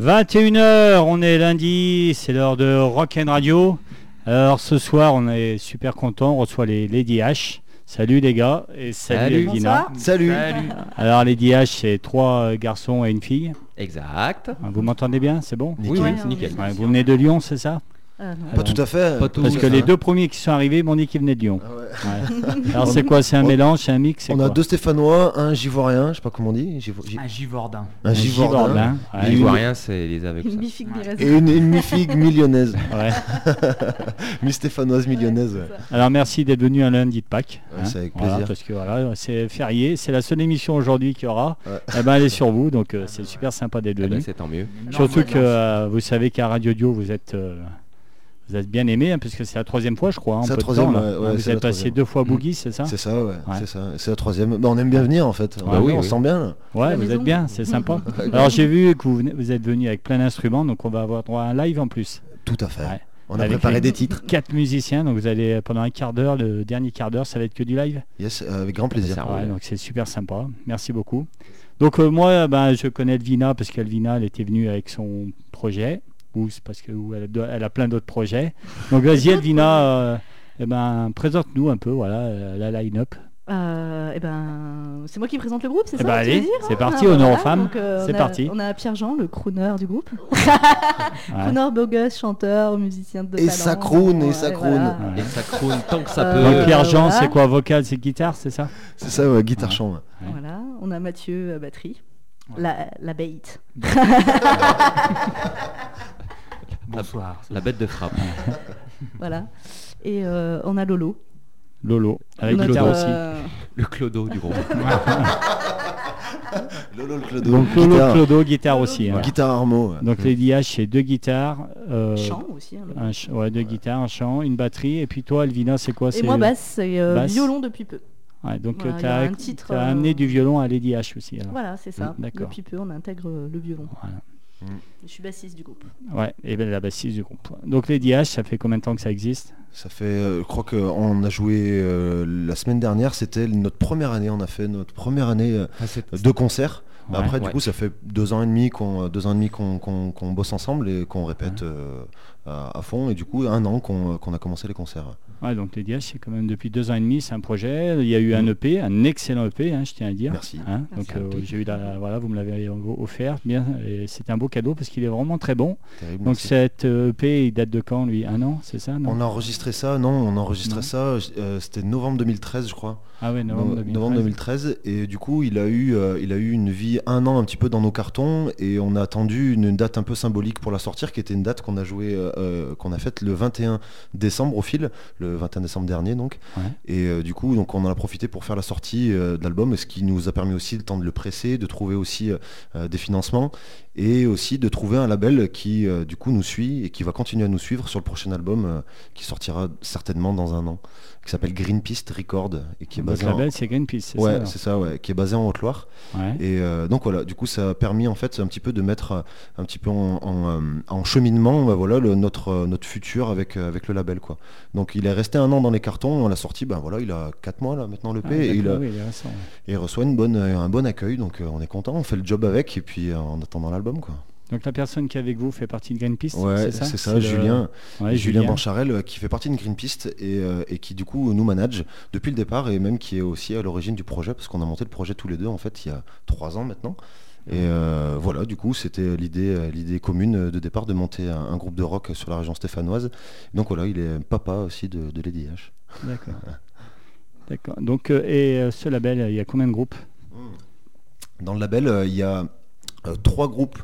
21h, on est lundi, c'est l'heure de Rock and Radio. Alors ce soir, on est super content, on reçoit les Lady H. Salut les gars et salut, Salut. Elvina. Salut. Alors Lady H, c'est trois garçons et une fille. Exact. Vous m'entendez bien, c'est bon? Oui, oui, nickel. Ouais, Vous venez de Lyon, c'est ça? Ah, non. Pas tout à fait. Pas tout. Parce que ça. les deux premiers qui sont arrivés m'ont dit qu'ils venaient de Lyon. Ah ouais. Ouais. Alors c'est quoi? C'est un On- mélange, c'est un mix On a deux Stéphanois, un Givorien, je sais pas comment on dit. Givo- Gi- Un givordin. un Givordin. Ouais. Ivoiriens, c'est les aveugles. Une des Et une, une mi-figue millonnaise. Ouais. Mi-stéphanoise millonnaise. ouais. Alors merci d'être venu un lundi de Pâques. Ouais, c'est avec Voilà, plaisir. parce que voilà, c'est férié, c'est la seule émission aujourd'hui qu'il y aura. Ouais. Eh ben, elle est sur vous, donc euh, c'est super sympa d'être Ah bah, venu. c'est tant mieux. Surtout que euh, vous savez qu'à Radio Dio, vous êtes, euh, vous êtes bien aimé, hein, puisque c'est la troisième fois, je crois. C'est la troisième, temps, ouais, ouais, vous êtes passé deux fois Boogie, c'est ça C'est ça, ouais. Ouais. C'est ça. C'est la troisième. Bah, on aime bien venir en fait. Bah oui, on oui. sent bien. là. Ouais, la vous maison. êtes bien, c'est sympa. Alors j'ai vu que vous, venez- vous êtes venu avec plein d'instruments, donc on va avoir droit à un live en plus. Tout à fait. Ouais. On a Avec préparé les des titres. Quatre musiciens, donc vous allez pendant un quart d'heure, le dernier quart d'heure, ça va être que du live. Yes, euh, avec grand plaisir. Ça Ouais, roule. donc c'est super sympa. Merci beaucoup. Donc euh, moi, ben, je connais Elvina parce qu'Elvina, elle était venue avec son projet. Ou c'est parce qu'elle a, elle a plein d'autres projets. Donc vas-y Elvina, euh, eh ben, présente-nous un peu voilà, euh, la line-up. Euh, eh ben, c'est moi qui présente le groupe, c'est Eh ça ben, que allez, dire c'est hein parti, honneur voilà, aux femmes. donc, euh, C'est on a- parti. On a Pierre-Jean, le crooner du groupe. Ouais. Crooner, beau gosse, chanteur, musicien de Et talent. ça croune, et ça croune. voilà. Ouais. Et ça croune tant que ça Euh, peut. Donc Pierre-Jean, voilà. c'est quoi Vocal, c'est guitare, c'est ça? C'est ça, ouais, guitare chant. ouais. Ouais. Voilà, on a Mathieu, euh, batterie. Ouais. La, la bait. Bonsoir. La bête de frappe. voilà. Et euh, on a Lolo. Lolo, avec Notre, guitare aussi. euh, Le clodo du groupe. Lolo le clodo. Donc Lolo, guitare. Clodo, guitare aussi. hein. Guitare armo. Donc Lady H, c'est deux guitares. euh, Chant aussi. hein, Lolo. un ch- ouais, deux guitares, un chant, une batterie. Et puis toi, Elvina, c'est quoi? Et c'est moi, basse, c'est euh, basse. violon depuis peu. Ouais, donc Voilà, il y a t'as un titre, t'as euh, amené du violon à Lady H aussi. alors. Voilà, c'est ça. Mm, d'accord. Depuis peu, on intègre le violon. Voilà. Je suis bassiste du groupe. Ouais, et ben la bassiste du groupe. Donc Lady H, ça fait combien de temps que ça existe? Ça fait, euh, je crois qu'on a joué euh, la semaine dernière, c'était notre première année, on a fait notre première année euh, Ah, de concert. Ouais. Après, du coup, ça fait deux ans et demi qu'on deux ans et demi qu'on qu'on- qu'on bosse ensemble et qu'on répète euh, à, à fond. Et du coup, un an qu'on qu'on a commencé les concerts. Ouais, donc Lady H, c'est quand même depuis deux ans et demi, c'est un projet. Il y a eu un Mm. EP, un excellent EP, hein, je tiens à dire. Merci. Hein, Merci. donc euh, j'ai eu la, voilà, vous me l'avez offert, bien, c'était un beau cadeau parce qu'il est vraiment très bon. Terrible, Donc cet euh, EP, il date de quand lui? Un an, c'est ça non? On a enregistré ça, non, on a enregistré Non. ça, euh, c'était novembre 2013, je crois. Ah ouais, novembre No- 2013. novembre 2013. Et du coup, il a, eu, euh, il a eu une vie un an un petit peu dans nos cartons. Et on a attendu une date un peu symbolique pour la sortir, qui était une date qu'on a joué, qu'on a faite le 21 décembre au fil, le 21 décembre dernier donc. Ouais. Et euh, du coup, donc on en a profité pour faire la sortie euh, de l'album, ce qui nous a permis aussi le temps de le presser, de trouver aussi euh, des financements et aussi de trouver un label qui euh, du coup nous suit et qui va continuer à nous suivre sur le prochain album euh, qui sortira certainement dans un an, qui s'appelle Greenpeace Record et qui est basé en... label, c'est Greenpeace, c'est Ouais, c'est ça, ouais, qui est basé en Haute-Loire. Ouais. Et euh, donc voilà, du coup, ça a permis en fait un petit peu de mettre un petit peu en, en, en cheminement, bah, voilà, le- notre notre futur avec avec le label quoi. Donc il est resté un an dans les cartons, on l'a sorti, ben voilà, il a 4 mois là maintenant le P Ah, et il, d'accord, a- oui, il est récent, ouais. et il reçoit une bonne un bon accueil, donc on est content, on fait le job avec et puis en attendant quoi. Donc la personne qui est avec vous fait partie de Greenpeace, Ouais, c'est ça c'est ça, le- Julien. Ouais, Julien Bancharel euh, qui fait partie de Greenpeace et, euh, et qui du coup nous manage depuis le départ et même qui est aussi à l'origine du projet parce qu'on a monté le projet tous les deux en fait il y a trois ans maintenant. Et euh, voilà, du coup, c'était l'idée, l'idée commune de départ de monter un, un groupe de rock sur la région stéphanoise. Donc voilà, il est papa aussi de, de Lady H. D'accord. D'accord. Donc, et ce label, il y a combien de groupes? Dans le label, il y a euh, trois groupes.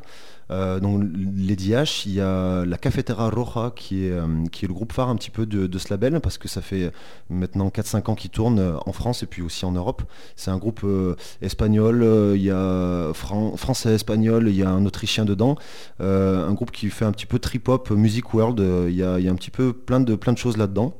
Euh, donc Lady H, il y a la Cafetera Roja qui est, euh, qui est le groupe phare un petit peu de, ce label parce que ça fait maintenant 4-5 ans qu'il tourne euh, en France et puis aussi en Europe. C'est un groupe espagnol, il y a fran- français, espagnol, il y a un autrichien dedans. Un groupe qui fait un petit peu trip-hop, music world, il y, a, il y a un petit peu plein de, plein de choses là-dedans.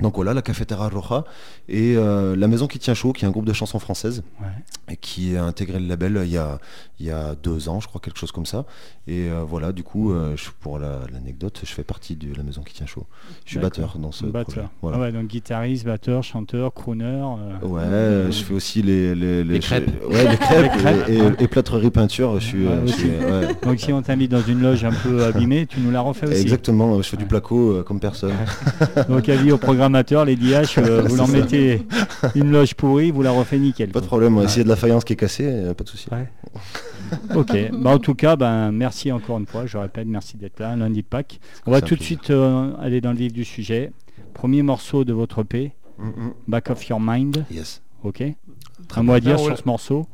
Donc voilà, la Cafetera Roja et euh, La Maison qui tient chaud, qui est un groupe de chansons françaises Ouais. et qui a intégré le label il y a, il y a deux ans, je crois, quelque chose comme ça. Et euh, voilà, du coup, euh, je- pour la- l'anecdote, je fais partie de La Maison qui tient chaud. Je suis batteur dans ce projet. Batteur. Voilà. Ah ouais, donc guitariste, batteur, chanteur, crooner. euh, Ouais, euh, je fais aussi les, les, Les crêpes. je- ouais, les crêpes, Les crêpes. et, et- et plâtrerie peinture. Je suis, Ouais, euh, je aussi. suis, ouais. Donc si on t'invite dans une loge un peu abîmée, tu nous la refais aussi. Exactement, je fais du placo euh, comme personne. Donc avis au les DH, euh, vous leur mettez une loge pourrie, vous la refait nickel. Pas de problème, Ouais. a de la faïence qui est cassée, euh, pas de souci. Ouais. Ok, bah, en tout cas, ben, merci encore une fois, je répète, merci d'être là, lundi de Pâques. On va tout de suite euh, aller dans le vif du sujet. Premier morceau de votre EP, Mm, mm. Back of Your Mind, Yes. ok Très Un mot à dire sur ce morceau?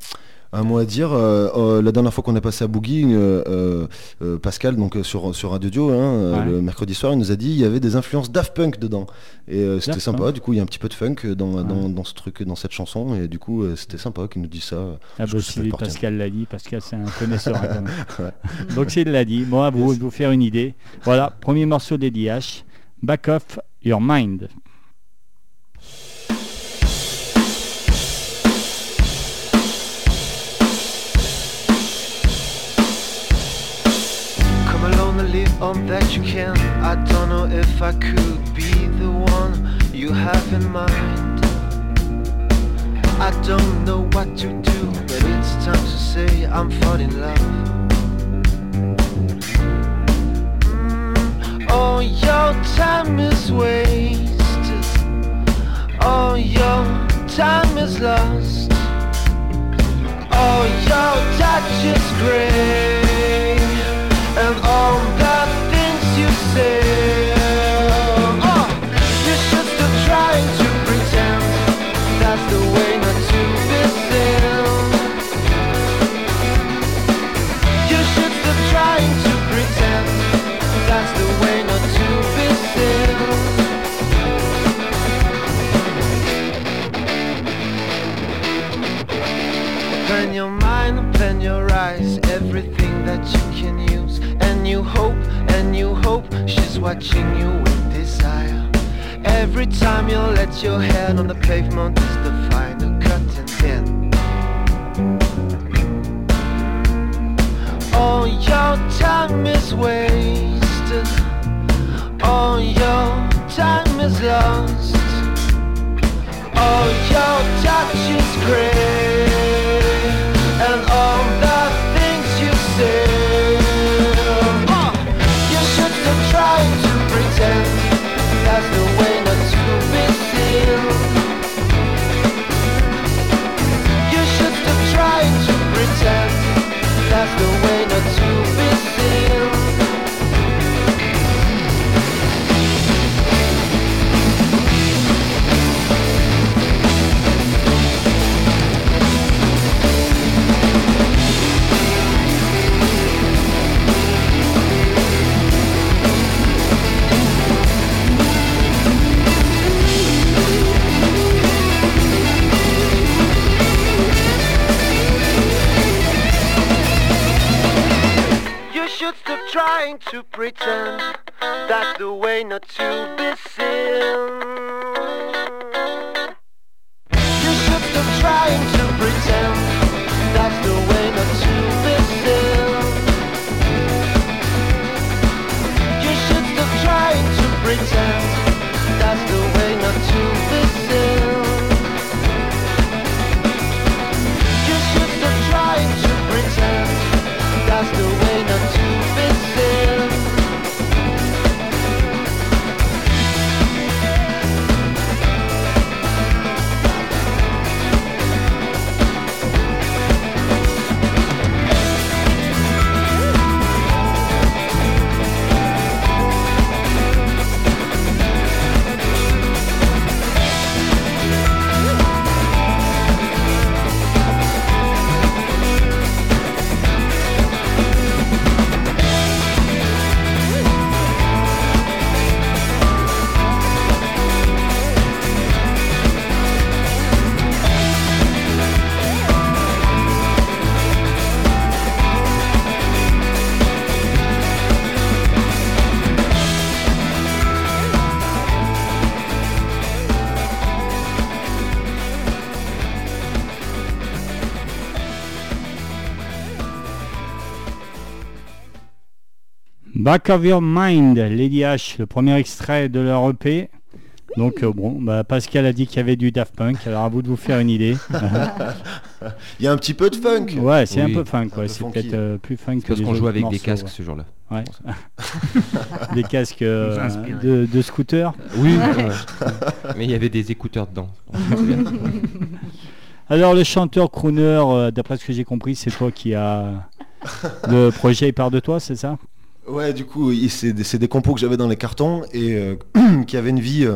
Un mot à dire, euh, euh, la dernière fois qu'on est passé à Boogie, euh, euh, Pascal, donc sur, sur Radio Dio, hein, Ouais. le mercredi soir, il nous a dit il y avait des influences Daft Punk dedans. Et c'était sympa, Punk. du coup il y a un petit peu de funk dans, Ouais. dans, dans ce truc, dans cette chanson, et du coup c'était sympa qu'il nous dise ça. Ah bah, si. Pascal l'a dit, Pascal c'est un connaisseur. hein, quand même. Donc s'il l'a dit, bon à vous vous faire une idée. Voilà, premier morceau des DH, Back of Your Mind. On that you can. I don't know if I could be the one you have in mind. I don't know what to do, but it's time to say I'm falling in love. Mm, all your time is wasted. All your time is lost. All your touch is great, and all the hope she's watching you with desire. Every time you let your head on the pavement is the final cutting in. All your time is wasted. All your time is lost. Oh, your touch is great, Back of Your Mind, Lady H, le premier extrait de leur EP. Donc euh, bon, bah, Pascal a dit qu'il y avait du Daft Punk, alors à vous de vous faire une idée. Il y a un petit peu de funk. ouais, c'est Oui. un peu funk, ouais, c'est peut-être euh, plus funk que Parce qu'on joue avec des casques ouais. ce jour-là. Ouais. des casques euh, de, de scooter. Oui, mais il y avait des écouteurs dedans. Alors le chanteur crooner, euh, d'après ce que j'ai compris, c'est toi qui a le projet il part de toi, c'est ça? Ouais, du coup, c'est des, compos que j'avais dans les cartons et euh, qui avaient une vie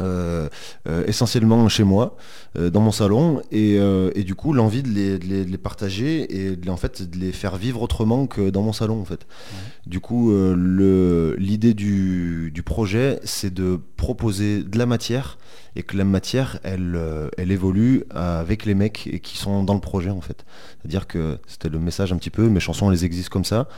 euh, euh, essentiellement chez moi, euh, dans mon salon, et, et du coup, l'envie de les, de les- de les partager et de les, en fait, de les faire vivre autrement que dans mon salon, en fait. Du coup, l'idée du, du projet, c'est de proposer de la matière et que la matière, elle, elle évolue avec les mecs et qui sont dans le projet, en fait. C'est-à-dire que c'était le message un petit peu, mes chansons, elles existent comme ça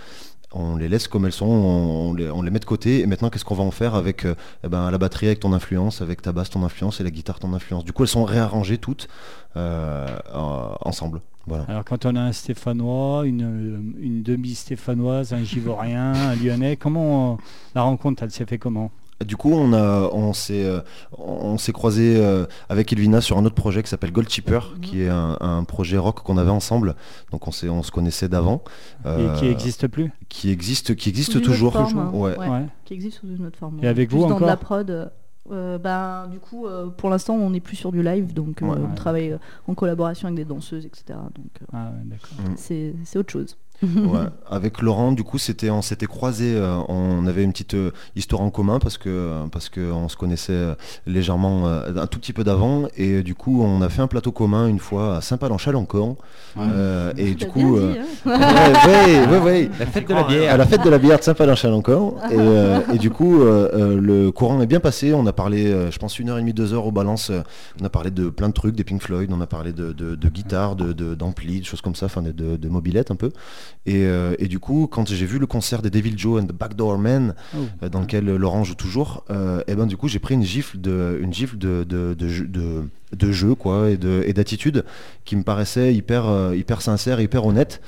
on les laisse comme elles sont, on les, met de côté, et maintenant qu'est-ce qu'on va en faire avec euh, eh ben, la batterie avec ton influence, avec ta basse ton influence et la guitare ton influence? Du coup elles sont réarrangées toutes euh, en- ensemble. Alors quand on a un Stéphanois, une, demi-Stéphanoise, un Givorien, un Lyonnais, comment la rencontre elle s'est fait comment? Du coup on a on s'est euh, on s'est croisé euh, avec Elvina sur un autre projet qui s'appelle Gold Chipper, qui est un, un projet rock qu'on avait ensemble. Donc on s'est on se connaissait d'avant. Et euh, qui n'existe plus qui existe qui existe toujours. forme, hein. Ouais. Ouais. Ouais. qui existe sous une autre forme. Et avec Plus vous dans de encore la prod. euh, ben, du coup, euh, pour l'instant, on n'est plus sur du live, donc euh, Ouais. on Ouais. travaille euh, en collaboration avec des danseuses, etc. Donc euh, Ah. Mm. c'est c'est autre chose. Ouais. Avec Laurent, du coup, c'était, on s'était croisés, euh, on avait une petite euh, histoire en commun parce que parce que on se connaissait euh, légèrement euh, un tout petit peu d'avant et euh, du coup, on a fait un plateau commun une fois à Saint-Palan-Chalon-Camp euh, et du T'as coup, euh, dit, hein. ouais, ouais, ouais, ouais. La fête de la à bière. la fête de la bière de Saint-Palan-Chalon-Camp et, euh, et du coup, euh, euh, le courant est bien passé. On a parlé, euh, je pense, une heure et demie, deux heures au balance. euh, on a parlé de plein de trucs, des Pink Floyd, on a parlé de, de, de guitare, de, de- d'ampli, de choses comme ça, enfin de, de, de mobilette un peu. Et, euh, et du coup, quand j'ai vu le concert des Devil Joe and the Backdoor Man, Oh. euh, dans lequel euh, Laurent joue toujours, euh, et ben du coup j'ai pris une gifle de, une gifle de, de, de, jeu- de, de jeu quoi et de- et d'attitude qui me paraissait hyper, hyper sincère, hyper honnête.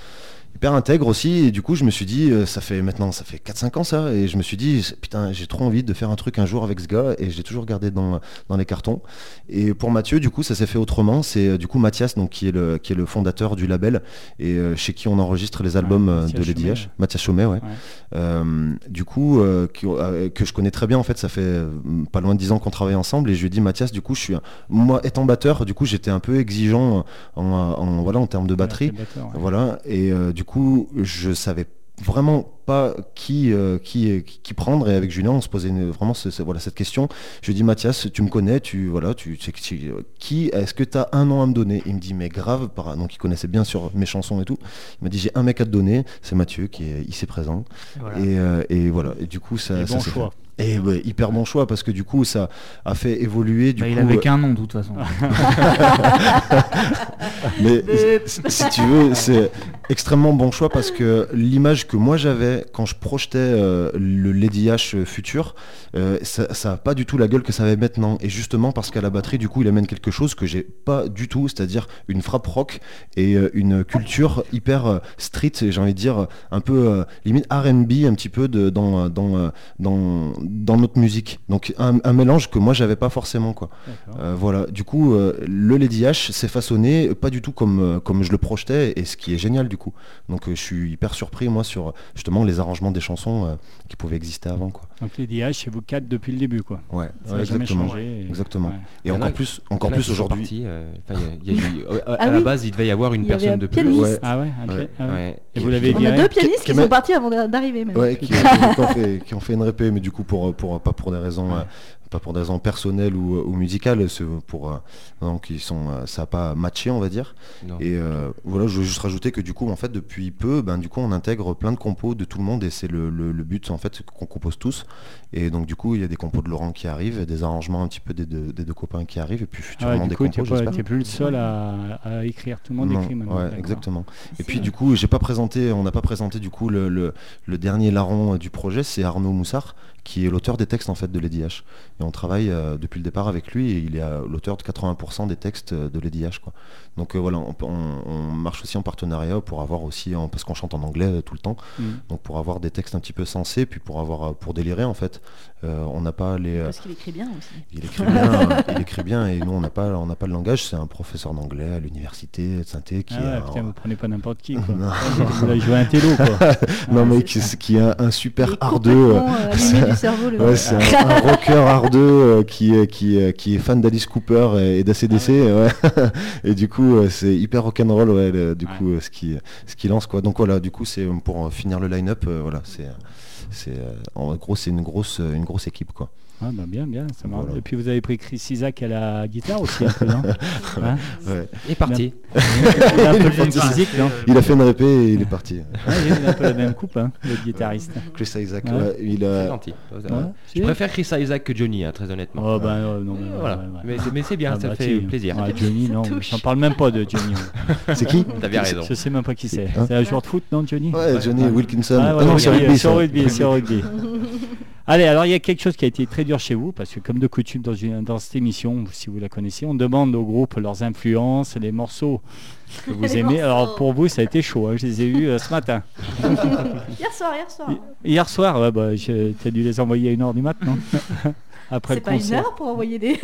Hyper intègre aussi et du coup je me suis dit euh, ça fait maintenant ça fait 4-5 ans ça et je me suis dit putain j'ai trop envie de faire un truc un jour avec ce gars et j'ai toujours gardé dans, dans les cartons. Et pour Mathieu du coup ça s'est fait autrement c'est euh, du coup Mathias donc qui est le qui est le fondateur du label et euh, chez qui on enregistre les albums Ouais, de Lady H. Mathias Chaumet ouais, Ouais. euh, du coup, euh, qui- que je connais très bien en fait, ça fait pas loin de 10 ans qu'on travaille ensemble et je lui ai dit Mathias, du coup, je suis, moi étant batteur, du coup, j'étais un peu exigeant en, en- voilà en termes de batterie, batteur, voilà, et du coup, je savais vraiment pas qui, euh, qui, qui, qui prendre et avec Julien on se posait une- vraiment ce- ce- voilà, cette question je lui ai dit Mathias tu me connais tu voilà tu tu- qui est-ce que tu as un nom à me donner? Il me dit mais grave par- donc il connaissait bien sur mes chansons et tout il m'a dit j'ai un mec à te donner c'est Mathieu qui est ici présent Voilà. et, euh, et voilà et du coup ça, Et ça bon s'est choix. fait. et ouais, hyper bon choix parce que du coup ça a fait évoluer du Bah, coup il avait euh, qu'un nom de toute façon. mais si tu veux, c'est extrêmement bon choix parce que l'image que moi j'avais quand je projetais euh, le Lady H futur, euh, ça, ça a pas du tout la gueule que ça avait maintenant. Et justement parce qu'à la batterie, du coup, il amène quelque chose que j'ai pas du tout, c'est-à-dire une frappe rock et euh, une culture hyper euh, street, et j'ai envie de dire un peu euh, limite R&B un petit peu de, dans, dans, euh, dans, dans notre musique. Donc un, un mélange que moi j'avais pas forcément quoi. Euh, voilà, du coup, euh, le Lady H s'est façonné pas du tout comme, euh, comme je le projetais, et ce qui est génial du coup. Donc euh, je suis hyper surpris moi sur justement les arrangements des chansons euh, qui pouvaient exister avant quoi. Donc les DH, c'est vous quatre depuis le début, quoi. Ouais, Ça ouais, n'a jamais exactement. changé. et- Exactement. ouais. Et encore a- plus, encore plus aujourd'hui. euh, à Ah à la base, il devait y avoir une y personne de plus. Ouais. Ah ouais, un Ouais. pi- ah ouais. Ouais. Et vous l'avez On a deux pianistes Qui- sont partis avant d'arriver même. Ouais, qui, qui ont fait, une répé, mais du coup pour, pour pas pour des raisons euh, pas pour des raisons personnelles ou, ou musicales, c'est pour euh, donc ils sont euh, ça a pas matché on va dire. Non. Et euh, voilà, je veux juste rajouter que du coup, en fait, depuis peu, ben, du coup, on intègre plein de compos de tout le monde et c'est le, le- le but, en fait, qu'on compose tous. Et donc, du coup, il y a des compos de Laurent qui arrivent, des arrangements un petit peu des deux, des deux copains qui arrivent, et puis Ah ouais, futurement du des coup, compos, j'espère. t'es plus le seul à, à écrire. Tout le monde Non, écrit maintenant. ouais, exactement. Et puis vrai. du coup, j'ai pas présenté, on n'a pas présenté du coup le, le- le dernier larron euh, du projet, c'est Arnaud Moussard qui est l'auteur des textes en fait de Lady H. Et on travaille euh, depuis le départ avec lui et il est euh, l'auteur de 80% des textes euh, de Lady H. Quoi. Donc voilà, on, on- on marche aussi en partenariat pour avoir aussi, en- parce qu'on chante en anglais tout le temps, Mm. donc pour avoir des textes un petit peu sensés, puis pour avoir pour délirer en fait. Euh, on n'a pas les. euh, Parce qu'il écrit bien aussi. il écrit bien, euh, il écrit bien et nous on n'a pas, on n'a pas le langage. C'est un professeur d'anglais à l'université de Saint-Étienne qui Ah ouais, est un- putain, vous prenez pas n'importe qui. Quoi. Non. Vous allez jouer un télo. Quoi. non Ah, mais qui, qui est un, un super ardeux. c'est un, un rocker ardeux euh, qui, est- qui, qui est fan d'Alice Cooper et, et d'ACDC. ouais. et du coup, euh, c'est hyper rock'n'roll, ouais, du Ouais. coup, euh, ce qui ce qui lance quoi. Donc voilà, du coup, c'est pour finir le line-up, euh, voilà, c'est c'est euh, en gros, c'est une grosse une grosse équipe quoi. Ah, bah, bien, bien. Ça marche. Voilà. Et puis vous avez pris Chris Isaac à la guitare aussi, un peu, non Hein Ouais. Et parti. Il a un peu le même physique, non Il a fait une répé et il est parti. Ouais, Il a un peu la même coupe, hein, le guitariste. Chris Isaac, Ouais. ouais, il a. gentil. Ouais, Je préfère Chris Isaac que Johnny, hein, très honnêtement. Oh, bah, euh, non, mais, voilà. ouais, ouais. Mais, c'est- mais c'est bien, Ah, ça bah, fait si. plaisir. Ouais, Johnny, non, j'en parle même pas de Johnny. C'est qui T'as bien raison. Je sais même pas qui c'est. Hein C'est un joueur de foot, non, Johnny Ouais, Johnny Ouais. Wilkinson. Ah, Ah ouais, rugby, c'est rugby, Allez, alors il y a quelque chose qui a été très dur chez vous, parce que comme de coutume dans, une- dans cette émission, si vous la connaissez, on demande aux groupes leurs influences, les morceaux que vous Les aimez. morceaux. Alors pour vous, ça a été chaud, hein, je les ai eus euh, ce matin. Hier soir, hier soir. Hier soir, ouais, bah, je- t'as dû les envoyer à une heure du mat, non? Après C'est le pas une heure pour envoyer des.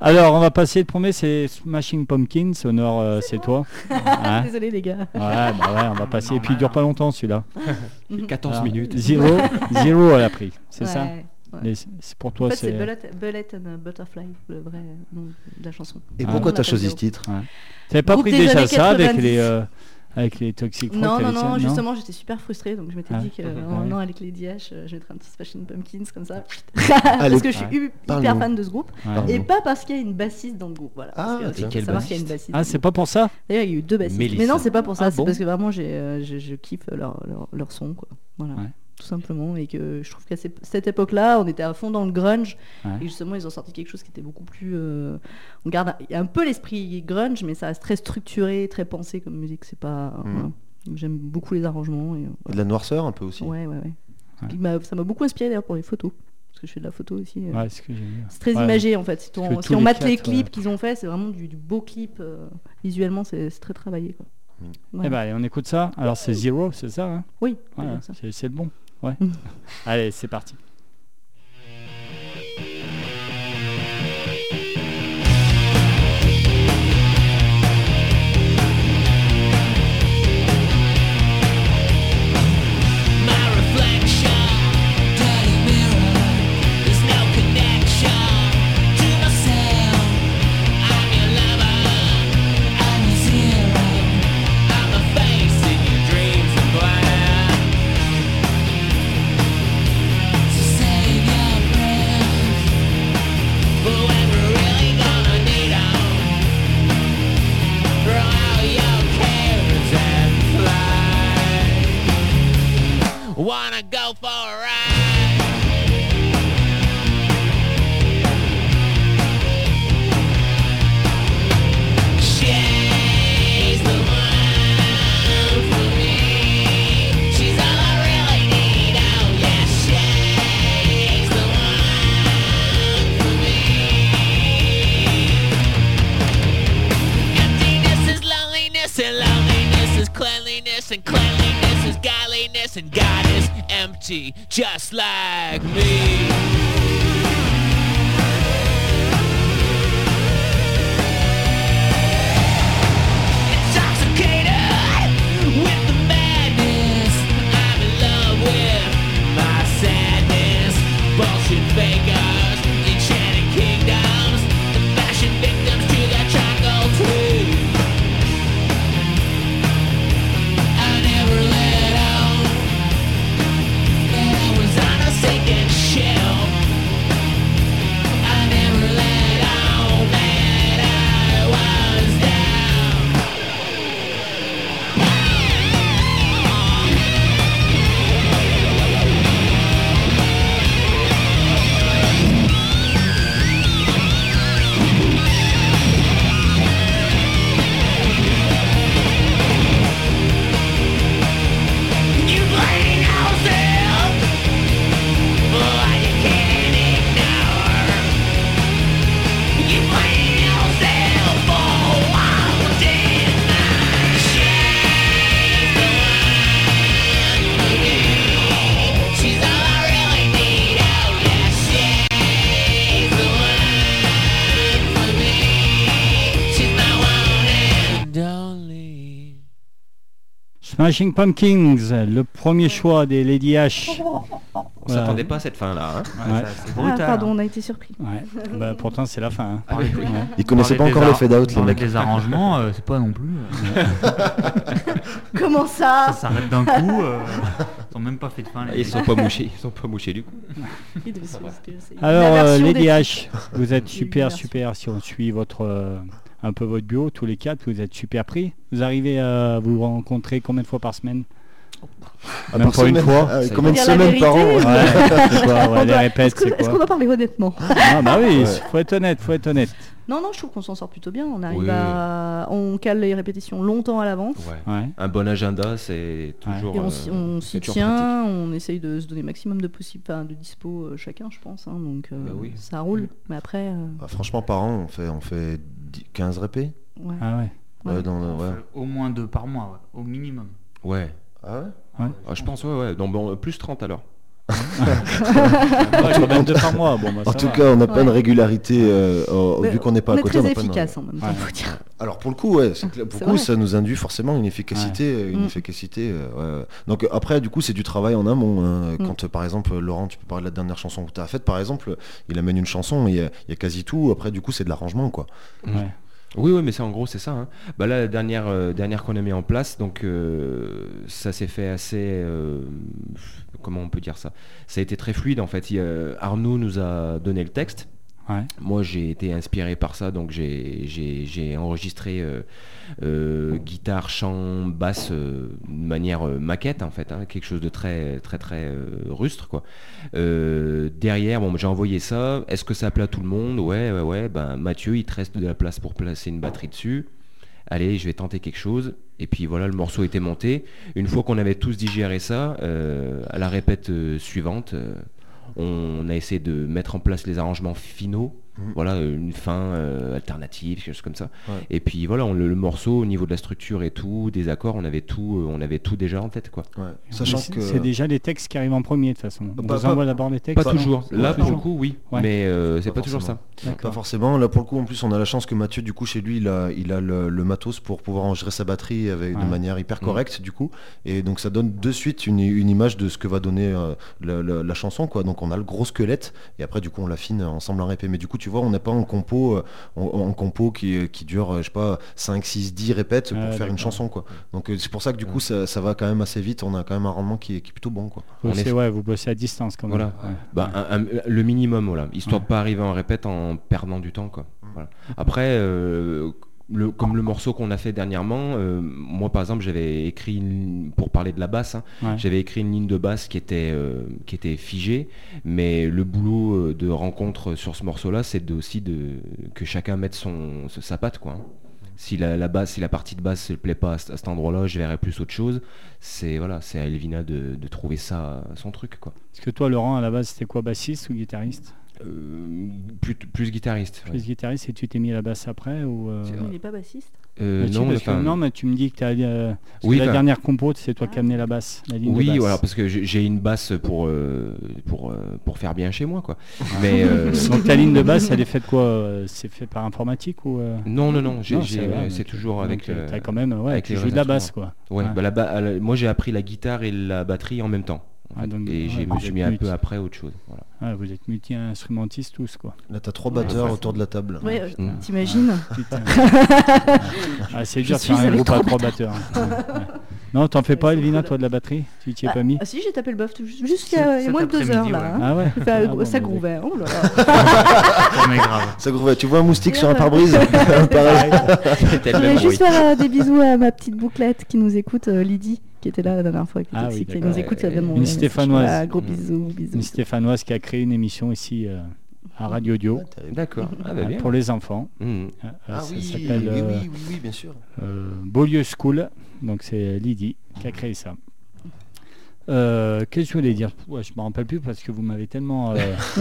Alors, on va passer le premier, c'est Smashing Pumpkins. Honneur, euh, c'est toi. Hein Désolé les gars. ouais, bah ouais, on va passer. Et puis il dure pas longtemps celui-là. 14 Alors, minutes. Zero, Zero elle a pris, c'est ça Ouais, c'est pour En toi, fait, c'est c'est. Bullet, Bullet and Butterfly, le vrai nom de la chanson. Et Ah. pourquoi On t'as l'appelle choisi ce titre? T'avais pas Groupe pris des déjà ça avec 90. les, euh, avec les Toxic Frog Non, non, non, justement, j'étais super frustrée, donc je m'étais Ah. dit que Ouais. euh, non, avec les DH, euh, je mettrais un petit Smashing Pumpkins comme ça. Parce que je suis ouais. hyper fan de ce groupe. Ouais. Et pas parce qu'il y a une bassiste dans le groupe. Voilà. Ah, Parce que quelle savoir qu'il y a une bassiste. Ah, c'est pas pour ça D'ailleurs, il y a eu deux bassistes. Mélissa. Mais non, c'est pas pour ça. Ah c'est bon parce que vraiment, j'ai, euh, je, je kiffe leur, leur, leur son, quoi. Voilà. Ouais. Tout simplement. Et que je trouve qu'à cette époque-là, on était à fond dans le grunge. Ouais. Et justement, ils ont sorti quelque chose qui était beaucoup plus. euh, on garde un, peu l'esprit grunge, mais ça reste très structuré, très pensé comme musique. C'est pas. Voilà. J'aime beaucoup les arrangements. Et, Et de la noirceur un peu aussi. Ouais, ouais, ouais. M'a- ça m'a beaucoup inspiré d'ailleurs pour les photos. Parce que je fais de la photo aussi. euh. Ouais, c'est ce très Ouais. imagé en fait. Si, on, si on les mate les clips euh, qu'ils ont fait, c'est vraiment du, du beau clip. euh, visuellement, c'est très travaillé. Quoi. Mm. Voilà. Eh ben, allez, on écoute ça. Alors, c'est Zero, c'est ça hein? Oui, c'est le bon. Ouais. Allez, c'est parti. Smashing Pumpkins, le premier choix des Lady H. On Voilà. s'attendait pas à cette fin-là. hein. Ouais, Ouais. ça, c'est Ah, brutal. pardon, hein. on a été surpris. Ouais. Bah, pourtant, c'est la fin. hein. Ah oui, oui. Ouais. Ils connaissaient pas encore le fade out, les mecs. des arrangements, euh, c'est pas non plus. euh, Comment ça ça s'arrête d'un coup. euh, ils ont même pas fait de fin. les Ils sont pas mouchés, ils sont pas mouchés du coup. Alors, euh, Lady des H, vous êtes super, super. Si on suit votre, euh, un peu votre bio, tous les quatre, vous êtes super pris. Vous arrivez à vous rencontrer combien de fois par semaine? Ah, Même par pas une fois. Y Combien de semaines par an? Ouais. Quoi, les répètes, Est-ce qu'on doit parler honnêtement? Ah bah oui, Ouais. faut être honnête, faut être honnête. Non, non, je trouve qu'on s'en sort plutôt bien. On arrive Oui. à. On cale les répétitions longtemps à l'avance. Ouais. Ouais. Un bon agenda, c'est toujours. Et on, euh, s'y- on c'est s'y toujours tient, on essaye de se donner maximum de possible, enfin, de dispo euh, chacun, je pense. hein, donc euh, Bah oui. ça roule. Mais après, euh, Ah, Franchement, par an, on fait, on fait 10 15 répés. ouais. Ah ouais. Ouais, Ouais. dans le- On ouais. fait Au moins deux par mois, ouais, au minimum. Ouais. Ah ouais? Ah, je pense, ouais, ouais. Donc, bon, plus 30 alors. Ouais, 22 par mois, bon bah En tout va. cas, on n'a pas Ouais. une régularité, euh, euh, vu qu'on n'est pas on à côté. on pas en même temps, Ouais. faut dire. Alors pour le coup, ouais, clair. pour coup, ça nous induit forcément une efficacité, une Mm. efficacité. euh, ouais. Donc après, du coup, c'est du travail en amont. hein. Mm. Quand par exemple, Laurent, tu peux parler de la dernière chanson que tu as faite, par exemple, il amène une chanson, il y, y a quasi tout. Après, du coup, c'est de l'arrangement, quoi. Oui, oui, mais c'est en gros, c'est ça. hein. Bah là, la dernière, euh, dernière qu'on a mis en place, donc euh, ça s'est fait assez. euh, comment on peut dire ça? Ça a été très fluide en fait. Arnaud nous a donné le texte. Moi, j'ai été inspiré par ça, donc j'ai- enregistré euh, euh, guitare, chant, basse euh, de manière maquette en fait, hein, quelque chose de très très très rustre quoi. Derrière, bon, j'ai envoyé ça. Est-ce que ça plaît à tout le monde? Ouais, ouais, ouais. Ben Mathieu, il te reste de la place pour placer une batterie dessus. Allez, je vais tenter quelque chose. Et puis voilà, le morceau était monté. Une fois qu'on avait tous digéré ça, à la répète suivante, on a essayé de mettre en place les arrangements finaux. Mhm. Voilà, une fin euh, alternative, quelque chose comme ça. Ouais. Et puis voilà, on- le, le morceau, au niveau de la structure et tout, des accords, on avait tout, euh, on avait tout déjà en tête, quoi. Ouais. Sachant que C'est déjà les textes qui arrivent en premier de toute façon. On Pas- vous pas- envoie d'abord les textes. Pas non toujours. Là, pour le coup, oui. Ouais. Mais euh, c'est Pas pas toujours ça. Pas forcément. Là, pour le coup, en plus, on a la chance que Mathieu, du coup, chez lui, il a, il a le, le matos pour pouvoir enregistrer sa batterie avec, de manière hyper Mm. correcte, du coup. Et donc, ça donne de suite une, une image de ce que va donner euh, la, la- la chanson, quoi. Donc, on a le gros squelette, et après, du coup, on l'affine ensemble en répé. Mais du coup, tu vois, on n'est pas en compo, euh, en, en compo qui, qui dure, euh, je sais pas, 5, 6, 10 répètes pour faire une chanson, quoi. Donc, euh, c'est pour ça que, du coup, ça, ça va quand même assez vite. On a quand même un rendement qui est, qui est plutôt bon, quoi. Vous bossez, est- ouais, vous bossez à distance quand même. Voilà. Ouais. Bah, un- un- le minimum, voilà, histoire Ouais. de pas arriver en répète en perdant du temps, quoi. Voilà. Après, euh, le, comme le morceau qu'on a fait dernièrement, euh, moi par exemple, j'avais écrit une- pour parler de la basse, hein, Ouais. j'avais écrit une ligne de basse qui était euh, qui était figée, mais le boulot euh, de rencontre sur ce morceau-là, c'est de- aussi de que chacun mette son sa patte, quoi. hein. Si la, la basse, si la partie de basse ne plaît pas à, cet- à cet endroit-là, je verrai plus autre chose. C'est voilà, c'est à Elvina de, de trouver ça son truc, quoi. Parce que toi, Laurent, à la base, c'était quoi, bassiste ou guitariste? Euh, plus, plus guitariste. ouais. Plus guitariste et tu t'es mis à la basse après ou euh, Il n'est pas bassiste. Euh, mais tu- non, parce que- enfin, non, mais tu me dis que, t'as, euh, que Oui, la dernière compo, c'est toi qui as amené la basse, la ligne de oui, basse. voilà, parce que j'ai une basse pour euh, pour euh, pour faire bien chez moi, quoi. Mais euh, Donc ta ligne de basse, elle est faite quoi C'est fait par informatique ou euh non, non, non, j'ai- Non, j'ai- c'est toujours avec. quand même, ouais, avec tu joues de la basse quoi. Ouais, Ouais. bah, la ba- moi j'ai appris la guitare et la batterie en même temps. Ah, donc, et vous me suis mis un peu après autre chose. Voilà. Ouais, vous êtes multi-instrumentistes tous quoi. Là, t'as trois batteurs Ouais. autour de la table. Ouais, euh, Mm. t'imagines Putain. ah, c'est Je dur de faire un groupe à trois batteurs. hein. Non, t'en fais pas, Elvina, toi de la batterie Tu t'y es Ah, pas mis ah, si, j'ai tapé le bœuf cet moins de deux heures là. Ah ouais Ça, Ah bah, grouvait. Oh là là. Ça groove. Tu vois un moustique sur un pare-brise Pareil. Je voulais juste faire euh, des bisous à ma petite bouclette qui nous écoute, euh, Lydie, qui était là la dernière fois, qui, Ah oui, qui nous écoute, ça vient de Une. Stéphanoise. Gros bisous, bisous. Une Stéphanoise qui a créé une émission ici euh, à Radio Dio D'accord. Ah, bah, euh, bien. pour les enfants. Mhm. Euh, Ah ça oui, s'appelle oui, oui, oui, oui, bien sûr. euh, Beaulieu School. Donc c'est Lydie qui a créé ça. Euh, Qu'est-ce que je voulais dire ouais, Je me rappelle plus parce que vous m'avez tellement. euh,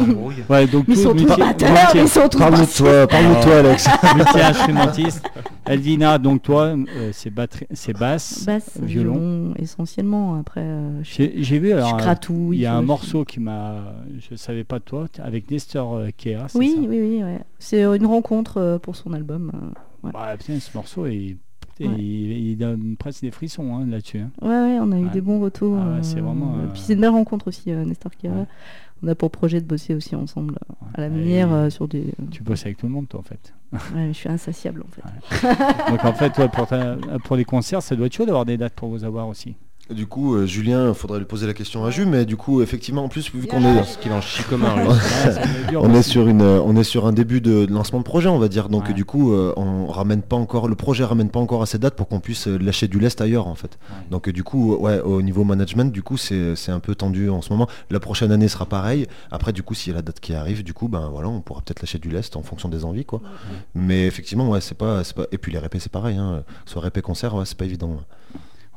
Embrouille. Ouais, donc Ils sont ils sont tous Parle-nous de toi, parle-nous de toi, Alex. multi-instrumentiste. Elvina, donc toi, euh, c'est batterie- c'est basse. Basse, violon. violon, essentiellement. Après, euh, J'ai vu alors. euh, gratouille. Il y a un morceau qui m'a. Je savais pas de toi, avec Nestor euh, Kea. Oui, oui, oui. C'est une rencontre euh, pour son album. euh, ouais. Bah, putain, ce morceau est Ouais. il, il donne presque des frissons hein, là-dessus. hein. Ouais, ouais, on a eu des bons retours. Ah c'est euh, vraiment, euh, Puis c'est une belle rencontre aussi, euh, Nestor Kira. On a pour projet de bosser aussi ensemble euh, à la minière euh, sur des. Tu bosses avec tout le monde, toi, en fait. Ouais, je suis insatiable en fait. Donc, en fait, ouais, pour, ta- pour les concerts, ça doit être chaud d'avoir des dates pour vous avoir aussi. Du coup, euh, Julien, il faudrait lui poser la question à Jules, mais du coup, effectivement, en plus, vu qu'on est, qu'il en chie comme un on est sur une, on est sur un début de, de lancement de projet, on va dire. Donc Ouais. du coup, euh, on ramène pas encore, le projet ramène pas encore à ces dates pour qu'on puisse euh, lâcher du lest ailleurs, en fait. Ouais. Donc du coup, ouais, au niveau management, du coup, c'est un peu tendu en ce moment. La prochaine année sera pareil. Après, du coup, s'il y a la date qui arrive, du coup, ben voilà, on pourra peut-être lâcher du lest en fonction des envies, quoi. Mais effectivement, ouais, c'est pas, pas. Et puis les répés, c'est pareil. Hein. Soit répé concert, ouais, c'est pas évident.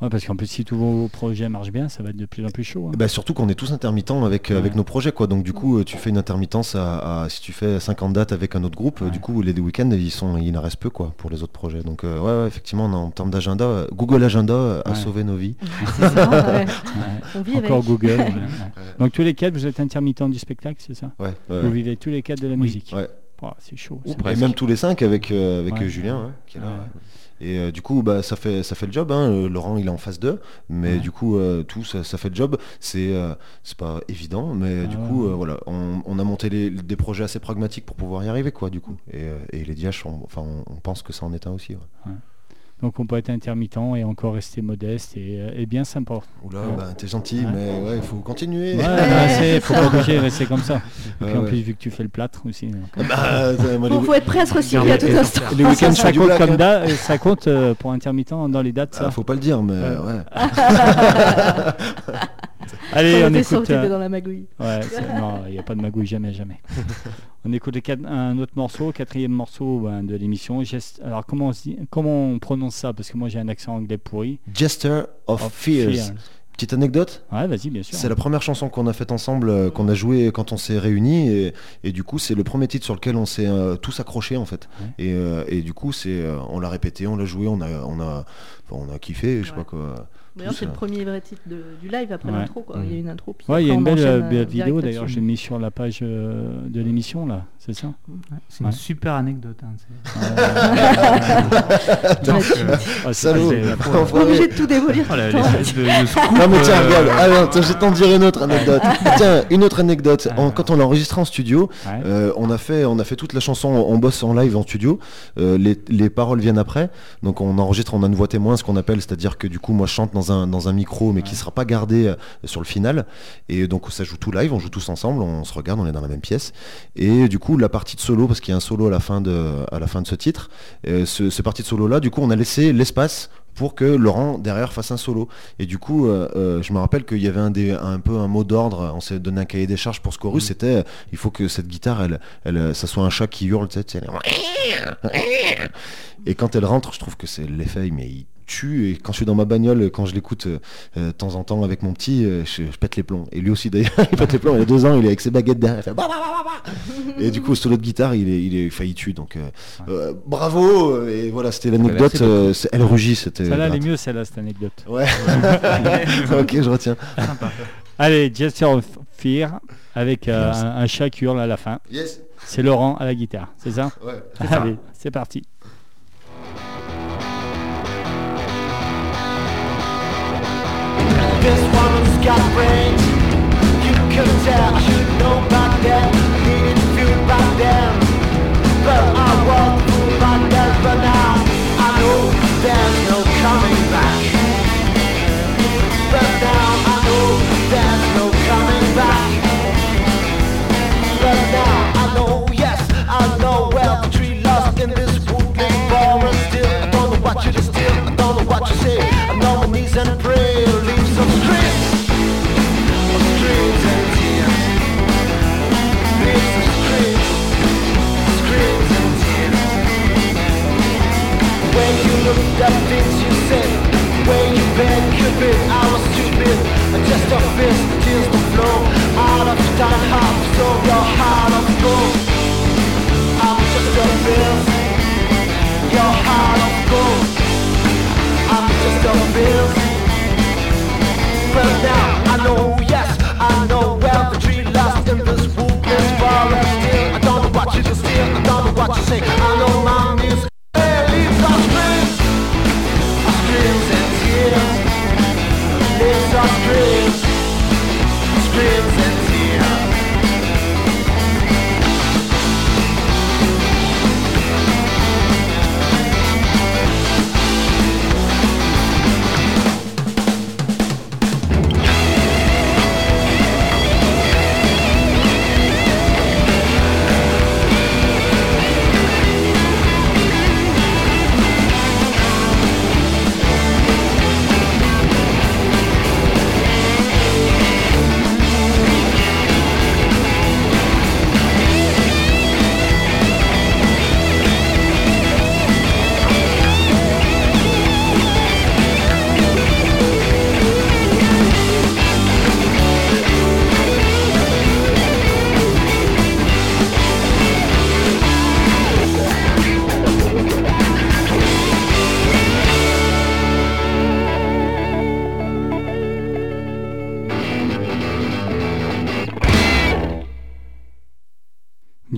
Ouais, parce qu'en plus, si tous vos projets marchent bien, ça va être de plus en plus chaud. hein. Bah, surtout qu'on est tous intermittents avec, euh, avec nos projets quoi. Donc du coup euh, tu fais une intermittence à, à- si tu fais 50 dates avec un autre groupe, euh, Ouais. du coup les week-ends ils sont il en reste peu quoi pour les autres projets. Donc euh, ouais, ouais, effectivement on a- en termes d'agenda, Google Agenda a Ouais. sauvé nos vies. Ça, Encore avec. Google. ouais, ouais. Donc tous les quatre, vous êtes intermittents du spectacle, c'est ça? Ouais. ouais. Vous vivez tous les quatre de la musique. Ouais. Oh, c'est chaud. Ou ça. presque. Et même tous les cinq avec, euh, avec Ouais. euh, Julien ouais, qui est là. Ouais. Et euh, du coup bah, ça, fait, ça fait le job. hein. Laurent il est en phase 2 mais Ouais. du coup euh, tout ça, ça fait le job. C'est euh, c'est pas évident mais Ah du ouais, coup euh, voilà on, on a monté les- des projets assez pragmatiques pour pouvoir y arriver quoi du coup. Et, euh, et les DH on, enfin, on, on pense que ça en est un aussi. Ouais. Donc on peut être intermittent et encore rester modeste et, euh, et bien sympa. Oula, Ouais. bah, t'es gentil, Ouais. mais ouais, il faut continuer. Ouais, bah, c'est- faut pas bouger, rester comme ça. Et puis Ouais, en ouais. plus, vu que tu fais le plâtre aussi. Ah bah, ça, moi, les, Faut, être prêt à se recycler à tout instant. les week-ends, ça compte black. comme hein. da- euh, ça compte euh, pour intermittent dans les dates, ça. Ah, faut pas le dire, mais Ouais. Allez, On écoute. euh, dans la magouille. Ouais, non, il n'y a pas de magouille, jamais, jamais. on écoute le quat- un autre morceau, quatrième morceau ben, de l'émission. Gest- Alors, comment on, se dit- comment on prononce ça? Parce que moi, j'ai un accent anglais pourri. Jester of, Of Fears. Fears. Petite anecdote? Ouais, vas-y, bien sûr. C'est la première chanson qu'on a faite ensemble, euh, qu'on a joué quand on s'est réunis, et, et du coup c'est le premier titre sur lequel on s'est euh, tous accrochés en fait. Ouais. Et, euh, et du coup c'est, euh, on l'a répété, on l'a joué, on a, on a, on a kiffé, je sais Ouais. pas quoi. D'ailleurs, c'est le premier vrai titre de- du live après Ouais. l'intro. quoi. Il y a une intro. Puis Ouais, il y a une belle, euh, euh, belle vidéo d'ailleurs, j'ai mis sur la page euh, de l'émission là, c'est ça C'est Ouais. une super anecdote. hein, euh, Ah, Salaud obligé de tout démolir. oh, de, de scoop, Non mais tiens, regarde, alors, je vais t'en dire une autre anecdote. tiens, une autre anecdote. En- quand on l'a enregistré en studio. Euh, on, a fait, on a fait toute la chanson, on bosse en live en studio, les, les paroles viennent après, donc on enregistre, on a une voix témoin, ce qu'on appelle, c'est-à-dire que du coup moi je chante dans un, dans un micro mais qui Ouais. sera pas gardé euh, sur le final, et donc ça joue tout live, on joue tous ensemble, on se regarde, on est dans la même pièce, et du coup la partie de solo, parce qu'il y a un solo à la fin de, à la fin de ce titre, euh, ce, ce partie de solo là, du coup on a laissé l'espace pour que Laurent derrière fasse un solo. Et du coup, euh, je me rappelle qu'il y avait un, des, un peu un mot d'ordre, on s'est donné un cahier des charges pour ce chorus, c'était il faut que cette guitare, elle, elle, ça soit un chat qui hurle, tu sais, tu sais, elle- Et quand elle rentre, je trouve que c'est l'effet, mais il tue. Et quand je suis dans ma bagnole, quand je l'écoute euh, euh, de temps en temps avec mon petit, euh, je, je pète les plombs. Et lui aussi d'ailleurs, il pète les plombs. Il y a deux ans, il est avec ses baguettes derrière. il fait bah, bah, bah, bah, bah. Et du coup, le solo de guitare, il est, il est, il tue. Donc, euh, euh, bravo. Et voilà, c'était l'anecdote. Euh, elle rugit, c'était. Celle-là, elle est mieux, celle-là, cette anecdote. Ouais. ok, je retiens. sympa. Allez, Jester of Fear, avec euh, un, un chat qui hurle à la fin. Yes. C'est Laurent à la guitare, c'est ça Ouais. Allez, c'est parti. got brains You could tell, you know about them I needed them But I was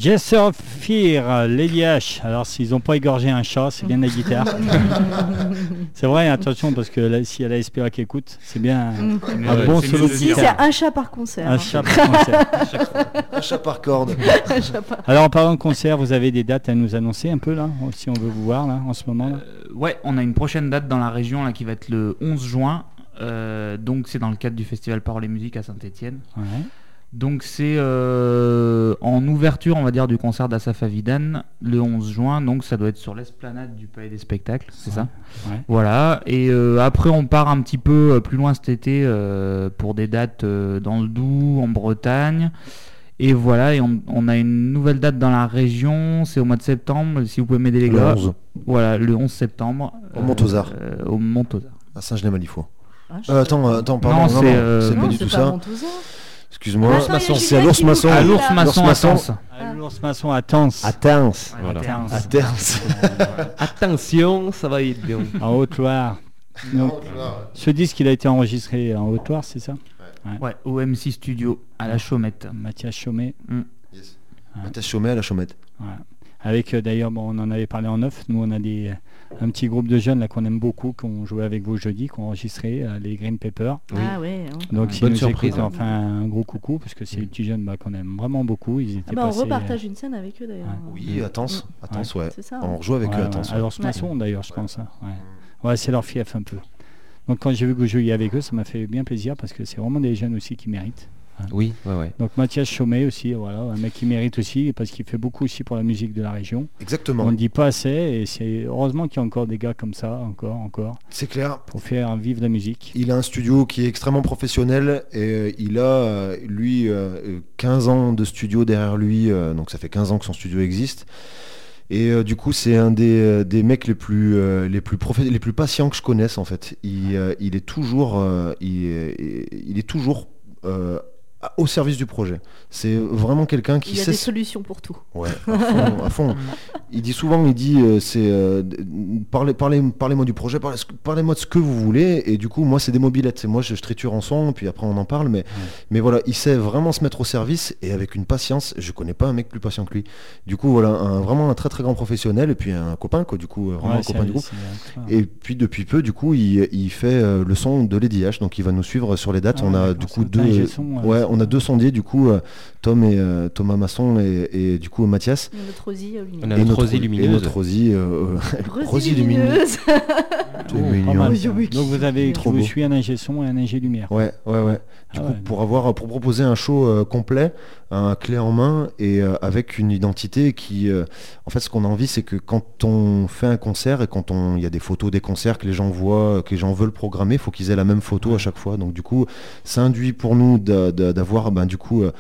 Jess of Fear, Lady H. Alors, s'ils n'ont pas égorgé un chat, c'est bien la guitare. c'est vrai, attention, parce que là, si y a la SPA qui écoute, c'est bien un, un Ouais, bon solo Si, c'est un chat par concert. Un chat par concert. Un chat par corde. Un chat par- Alors, en parlant de concert, vous avez des dates à nous annoncer un peu, là, si on veut vous voir, là, en ce moment là? Euh, ouais, on a une prochaine date dans la région là qui va être le 11 juin. Euh, donc c'est dans le cadre du festival Parole et Musique à Saint-Étienne. Ouais. Donc c'est euh, en ouverture, on va dire, du concert d'Asaf Avidan le 11 juin. Donc ça doit être sur l'esplanade du Palais des Spectacles, c'est ça Ouais. Voilà. Et euh, après, on part un petit peu euh, plus loin cet été euh, pour des dates euh, dans le Doubs, en Bretagne. Et voilà, et on, on a une nouvelle date dans la région, c'est au mois de septembre, si vous pouvez m'aider les Le gars. 11, Voilà, le 11 septembre. Au Montozard. euh, au Montozard. à Saint-Genès-Malifaux. Ah, Euh, attends, attends, pardon, Non, non, c'est, euh, pas du tout pas ça. Excuse-moi. C'est à l'ours maçon. À l'ours maçon à maçon. Tens. À l'ours maçon à Tens, À Tens. À. Attention, ça va être bien. en Haute-Loire. Donc, ce disque, il a été enregistré en Haute-Loire, c'est ça? Ouais, au MC Studio, à la Chaumette. Mathias Chaumet. Yes. Mathias Chaumet à la Chaumette. Avec euh, d'ailleurs, bon, on en avait parlé en neuf. Nous, on a des, un petit groupe de jeunes là qu'on aime beaucoup, qui ont joué avec vous jeudi, qui ont enregistré euh, les Green Pepper. Ah ouais. hein. Donc, Ouais. Bonne nous surprise, hein. enfin, un gros coucou, parce que c'est des petits jeunes bah, qu'on aime vraiment beaucoup. Ils étaient Ah bah, on passés, euh, repartage une scène avec eux d'ailleurs. Oui. À Tens, ouais. C'est ça. On rejoue avec ouais, eux à ouais, Tens. à l'ours maçon d'ailleurs, je pense. hein, Ouais, ouais c'est leur fief un peu. Donc, quand j'ai vu que vous jouiez avec eux, ça m'a fait bien plaisir, parce que c'est vraiment des jeunes aussi qui méritent. Oui, ouais, ouais. Donc, Mathias Chaumet aussi, voilà, un mec qui mérite aussi, parce qu'il fait beaucoup aussi pour la musique de la région. Exactement. On ne dit pas assez et c'est heureusement qu'il y a encore des gars comme ça, encore, encore, C'est clair. pour faire vivre la musique. Il a un studio qui est extrêmement professionnel et euh, il a, euh, lui, euh, 15 ans de studio derrière lui, euh, donc ça fait 15 ans que son studio existe. Et euh, du coup, c'est un des, euh, des mecs les plus, euh, les, plus les plus patients que je connaisse en fait. Il, euh, il est toujours, euh, il, est, il est toujours euh, au service du projet. C'est vraiment quelqu'un qui Il y a sait des solutions pour tout. Ouais, à fond, à fond. Il dit souvent, il dit, euh, c'est euh, parlez, parlez, parlez-moi du projet, parlez- parlez-moi de ce que vous voulez. Et du coup, moi, c'est des mobilettes. C'est moi, je, je triture en son, puis après on en parle. Mais, mais voilà, il sait vraiment se mettre au service et avec une patience. Je connais pas un mec plus patient que lui. Du coup, voilà, un, vraiment un très très grand professionnel et puis un copain, quoi. Du coup, euh, vraiment Ouais, un copain du groupe. Et puis depuis peu, du coup, il, il fait euh, le son de Lady H, donc il va nous suivre sur les dates. Ah, on a du coup deux, son, ouais, on a deux sondiers, du coup, euh, Tom et euh, Thomas Masson et, et du coup Mathias. Y a notre Rosie euh, a Et notre Rosie et lumineuse. notre Rosie, euh, Rosie lumineuse. lumineuse. Oh, Donc vous avez, Trop vous beau. suivez un ingé son et un ingé lumière. Ouais, ouais, ouais. Du Ah coup, ouais. pour avoir, pour proposer un show euh, complet, un clé en main et euh, avec une identité qui, euh, en fait, ce qu'on a envie, c'est que quand on fait un concert et quand on, il y a des photos des concerts que les gens voient, que les gens veulent programmer, il faut qu'ils aient la même photo à chaque fois. Donc du coup, ça induit pour nous d'a- d'a- d'avoir, ben, du coup, euh,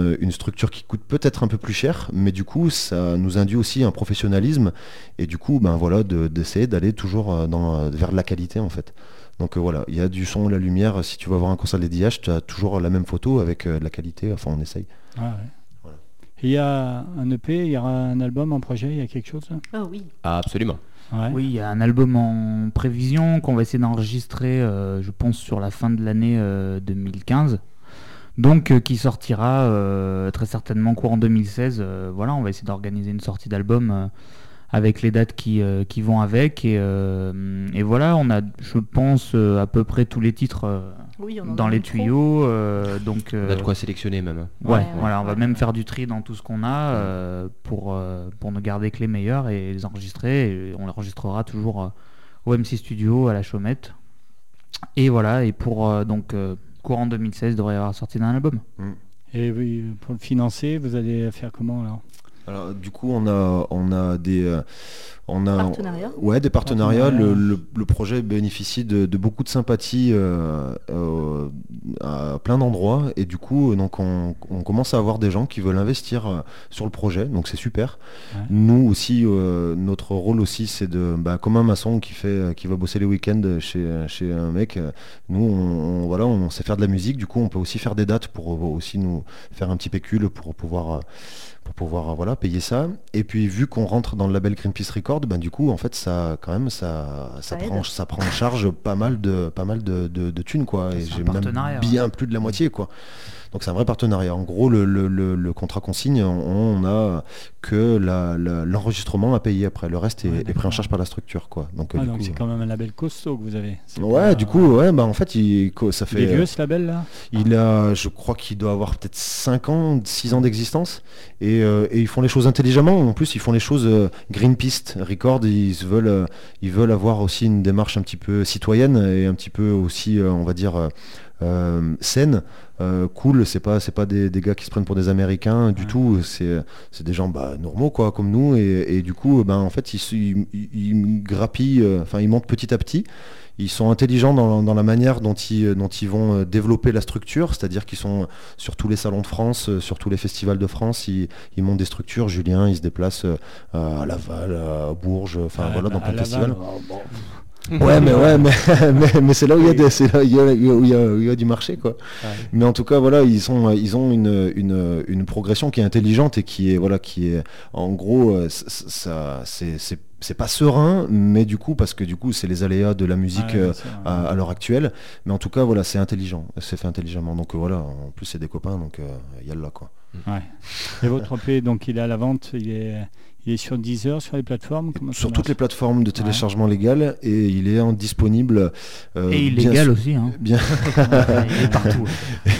une, une structure qui coûte peut-être un peu plus cher, mais du coup, ça nous induit aussi un professionnalisme et du coup, ben voilà, de- d'essayer d'aller toujours euh, dans, euh, vers de la qualité en fait. Donc euh, voilà, il y a du son, la lumière. Si tu vas voir un concert de Lady H, tu as toujours la même photo avec euh, de la qualité. Enfin, on essaye. Ah ouais. Voilà. Et Il y a un EP, il y aura un album en projet, il y a quelque chose Ah oui. Ah, absolument. Ouais. Oui, il y a un album en prévision qu'on va essayer d'enregistrer, euh, je pense, sur la fin de l'année euh, 2015. Donc, euh, qui sortira euh, très certainement courant 2016. Euh, voilà, on va essayer d'organiser une sortie d'album euh, avec les dates qui, euh, qui vont avec. Et, euh, et voilà, on a, je pense, euh, à peu près tous les titres euh, Oui, on en dans les tuyaux. euh, donc, On a de quoi sélectionner même. Ouais, Ouais, voilà, on va ouais, même faire du tri dans tout ce qu'on a euh, pour, euh, pour ne garder que les meilleurs et les enregistrer. Et on les enregistrera toujours euh, au MC Studio à la Chaumette. Et voilà, et pour euh, donc euh, courant 2016, il devrait avoir sorti d'un album. Et oui, pour le financer, vous allez faire comment alors? Alors, du coup, on a, on a des, euh, on a, Partenariats ouais, des partenariats. Le, Partenariats. le- le projet bénéficie de, de beaucoup de sympathie euh, euh, à plein d'endroits et du coup, donc on, on commence à avoir des gens qui veulent investir euh, sur le projet. Donc c'est super. Ouais. Nous aussi, euh, notre rôle aussi, c'est de, bah, comme un maçon qui fait, euh, qui va bosser les week-ends chez, chez un mec. euh, Nous, on, on- voilà, on sait faire de la musique. Du coup, on peut aussi faire des dates pour euh, aussi nous faire un petit pécule pour pouvoir, euh, pour pouvoir euh, voilà, payer ça. Et puis, vu qu'on rentre dans le label Greenpeace Record, ben, du coup, en fait, ça, quand même, ça, ça, prend, ça prend en charge pas mal de, pas mal de, de, de thunes, quoi. Et j'ai même bien plus de la moitié, quoi. Donc c'est un vrai partenariat. En gros, le, le- le- le contrat consigne, on, on a que l'enregistrement à payer après. Le reste est, Ouais, est pris en charge par la structure, quoi. Donc, euh, Ah, c'est quand même un label costaud que vous avez. Ouais, pas- du coup, ouais, bah en fait, il, ça Il fait. est vieux ce label là? Il a, je crois qu'il doit avoir peut-être 5 ans, 6 ans d'existence. Et, euh, et ils font les choses intelligemment. En plus, ils font les choses euh, Greenpeace Record. Ils veulent, euh, ils veulent avoir aussi une démarche un petit peu citoyenne et un petit peu aussi, euh, on va dire, euh, saine. euh, cool, c'est pas c'est pas des, des gars qui se prennent pour des Américains du Ouais. tout. C'est c'est des gens bah, normaux quoi, comme nous. Et, et du coup, ben en fait, ils, ils, ils- ils grappillent, euh, enfin ils montent petit à petit. Ils sont intelligents dans, dans la manière dont ils, dont ils vont développer la structure, c'est-à-dire qu'ils sont sur tous les salons de France, sur tous les festivals de France, ils, ils montent des structures. Julien, il se déplace euh, à Laval, à Bourges, enfin voilà, dans à plein de festivals. oh, bon. Ouais, mais ouais, mais, mais, mais c'est là où il y a, du marché, quoi. Mais en tout cas, voilà, ils ont, ils ont une, une, une progression qui est intelligente et qui est, voilà, qui est, en gros, euh, ça, c'est, c'est, pas serein, mais du coup, parce que du coup, c'est les aléas de la musique euh, à, à l'heure actuelle. Mais en tout cas, voilà, c'est intelligent, c'est fait intelligemment. Donc euh, voilà, en plus, c'est des copains, donc euh, il y a le là, quoi. Ouais. Et votre EP, donc il est à la vente, il est, il est sur Deezer, sur les plateformes Sur toutes les plateformes de téléchargement légal et il est en disponible. euh, Et bien illégal sûr- aussi. Hein. Bien, il est partout.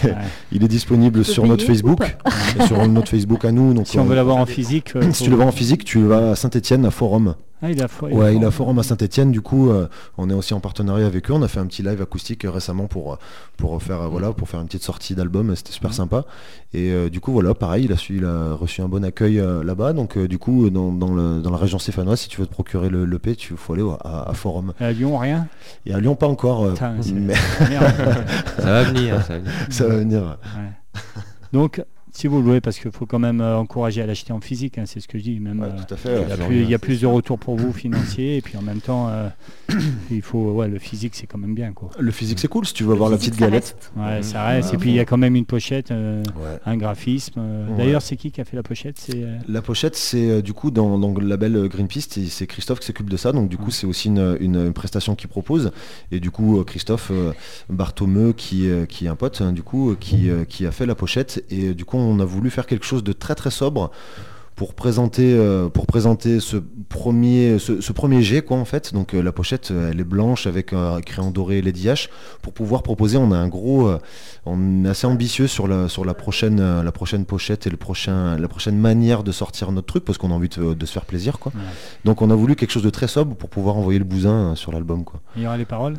Ouais. il est disponible sur notre Facebook, sur notre Facebook à nous. Donc Si on euh, veut l'avoir en physique, euh, si tu le vends en physique, tu vas à Saint-Etienne, à Forum. Ah, il a Ouais, il a fo- Forum à Saint-Etienne. Du coup, euh, on est aussi en partenariat avec eux. On a fait un petit live acoustique euh, récemment pour, euh, pour, faire, voilà, pour faire une petite sortie d'album. C'était super Mhm. sympa. Et euh, du coup, voilà, pareil, il a, su, il a reçu un bon accueil euh, là-bas. Donc, euh, du coup, dans, dans, le- dans la région stéphanoise, si tu veux te procurer le l'EP, tu faut aller à, à Forum. À Lyon, rien? Et à Lyon, pas encore. euh, Putain, mais. Ça va venir, ça va venir. ça va venir. Ouais. Donc, si vous le louez, parce qu'il faut quand même euh, encourager à l'acheter en physique, hein, c'est ce que je dis. Même, Ouais, euh, tout à fait. il y a plus, il y a plus de retours pour vous financiers, et puis en même temps, euh, il faut, ouais, le physique, c'est quand même bien, quoi. Le physique, c'est cool si tu veux avoir la petite galette. reste. Ouais, Mhm. ça reste. Ouais, et puis il y a quand même une pochette, euh, Ouais. un graphisme. euh, Ouais. D'ailleurs, c'est qui qui a fait la pochette C'est euh, La pochette, c'est euh, du coup dans, dans le label Greenpeace, c'est Christophe qui s'occupe de ça. Donc du coup, c'est aussi une, une- une prestation qu'il propose. Et du coup, Christophe euh, Barthomeu, qui, euh, qui est un pote, hein, du coup, qui, euh, qui a fait la pochette. Et du coup, on a voulu faire quelque chose de très très sobre pour présenter, euh, pour présenter ce premier, ce, ce premier jet, quoi, en fait. Donc euh, la pochette, euh, elle est blanche avec un crayon doré Lady H. Pour pouvoir proposer, on a un gros, euh, on est assez ambitieux sur la, sur la prochaine, euh, la prochaine pochette et le prochain, la prochaine manière de sortir notre truc parce qu'on a envie de, de se faire plaisir, quoi. Ouais. Donc on a voulu quelque chose de très sobre pour pouvoir envoyer le bousin euh, sur l'album, quoi. il y aura les paroles?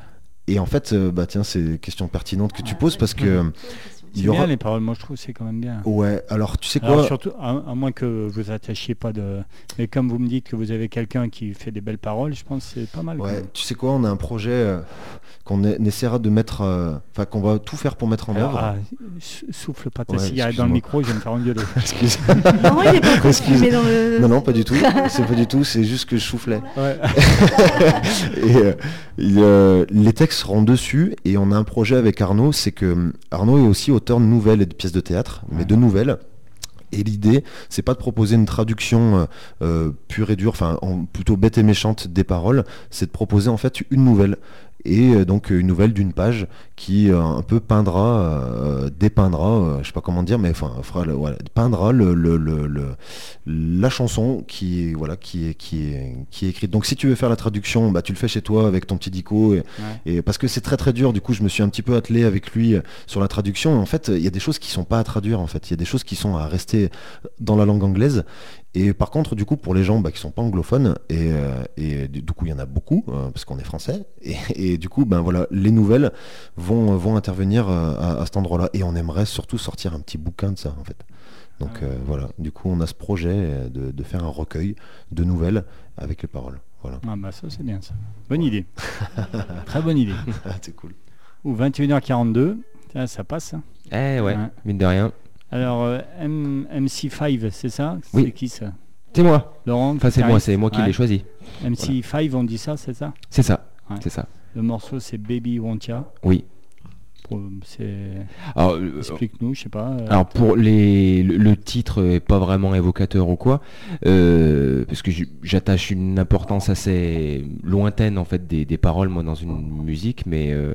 Et en fait, euh, bah tiens, c'est une question pertinente que tu poses parce que euh, C'est y aura. bien les paroles, moi je trouve c'est quand même bien. Ouais, alors tu sais quoi Alors, surtout, à, à moins que vous attachiez pas de. Mais comme vous me dites que vous avez quelqu'un qui fait des belles paroles, je pense que c'est pas mal. Ouais, tu sais quoi, on a un projet euh, qu'on essaiera de mettre, euh, enfin qu'on va tout faire pour mettre en œuvre. ah, sou- souffle pas ta Ouais, cigarette dans le micro, je vais me faire engueuler. Excuse. Non, il est pas Excuse. fumé dans le. non, non, pas du tout. C'est pas du tout. C'est juste que je soufflais. Ouais. et euh, les textes seront dessus et on a un projet avec Arnaud, c'est que hum, Arnaud est aussi auteur de nouvelles et de pièces de théâtre, mais de nouvelles. Et l'idée, c'est pas de proposer une traduction euh, euh, pure et dure, enfin en- plutôt bête et méchante des paroles, c'est de proposer en fait une nouvelle. Et euh, donc une nouvelle d'une page qui euh, un peu peindra, euh, dépeindra, euh, je sais pas comment dire, mais enfin fera voilà, peindra le, le- le- le- la chanson qui est voilà qui est qui est qui est écrite. Donc si tu veux faire la traduction, bah tu le fais chez toi avec ton petit dico et, Ouais. et parce que c'est très très dur. Du coup, je me suis un petit peu attelé avec lui sur la traduction. En fait, il y a des choses qui sont pas à traduire. En fait, il y a des choses qui sont à rester dans la langue anglaise. Et par contre, du coup, pour les gens bah, qui sont pas anglophones, et, et du coup, il y en a beaucoup parce qu'on est français. Et, et du coup, ben voilà, les nouvelles vont vont intervenir euh, à, à cet endroit-là. Et on aimerait surtout sortir un petit bouquin de ça, en fait. Donc Ah. euh, voilà. Du coup, on a ce projet euh, de, de faire un recueil de nouvelles avec les paroles. Voilà. Ah bah ça c'est bien ça. Bonne idée. Très bonne idée. c'est cool. Ou 21h42, Tiens, ça passe. hein. Eh ouais, Ouais. mine de rien. Alors euh, M- MC5, c'est ça? Oui. C'est qui ça? C'est moi. Laurent Enfin, c'est moi, c'est moi qui Ouais. l'ai choisi. MC5, on dit ça, c'est ça? C'est ça. Ouais. C'est ça. Le morceau c'est Baby Wantia. Oui. Pour- C'est... Alors, euh, Explique-nous, je sais pas. euh, Alors pour les, le, le titre est pas vraiment évocateur ou quoi, euh, parce que j'attache une importance assez lointaine en fait des, des paroles moi dans une musique, mais euh,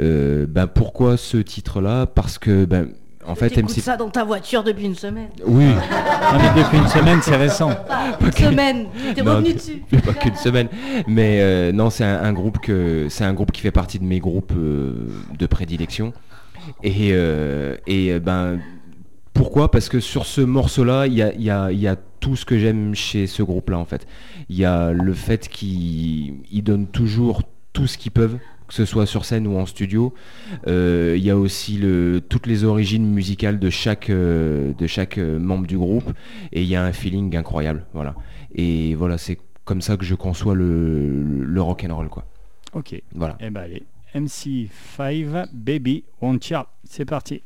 euh, ben pourquoi ce titre-là? Parce que ben en fait, MC... ça dans ta voiture depuis une semaine. Oui, mais depuis une semaine, c'est récent. Pas, une semaine, t'es revenu dessus. Semaine, mais euh, non, c'est un, groupe que c'est un groupe qui fait partie de mes groupes euh, de prédilection. Et, euh, et ben pourquoi? Parce que sur ce morceau-là, il y a, y, y a, tout ce que j'aime chez ce groupe-là en fait. Il y a le fait qu'ils donnent toujours tout ce qu'ils peuvent que ce soit sur scène ou en studio. Euh, il y a aussi toutes les origines musicales de chaque, euh, euh, membre du groupe et il y a un feeling incroyable. Voilà. Et voilà, c'est comme ça que je conçois le, le rock and roll. Ok. Voilà. Et eh ben allez, MC5 Baby One Child, c'est parti.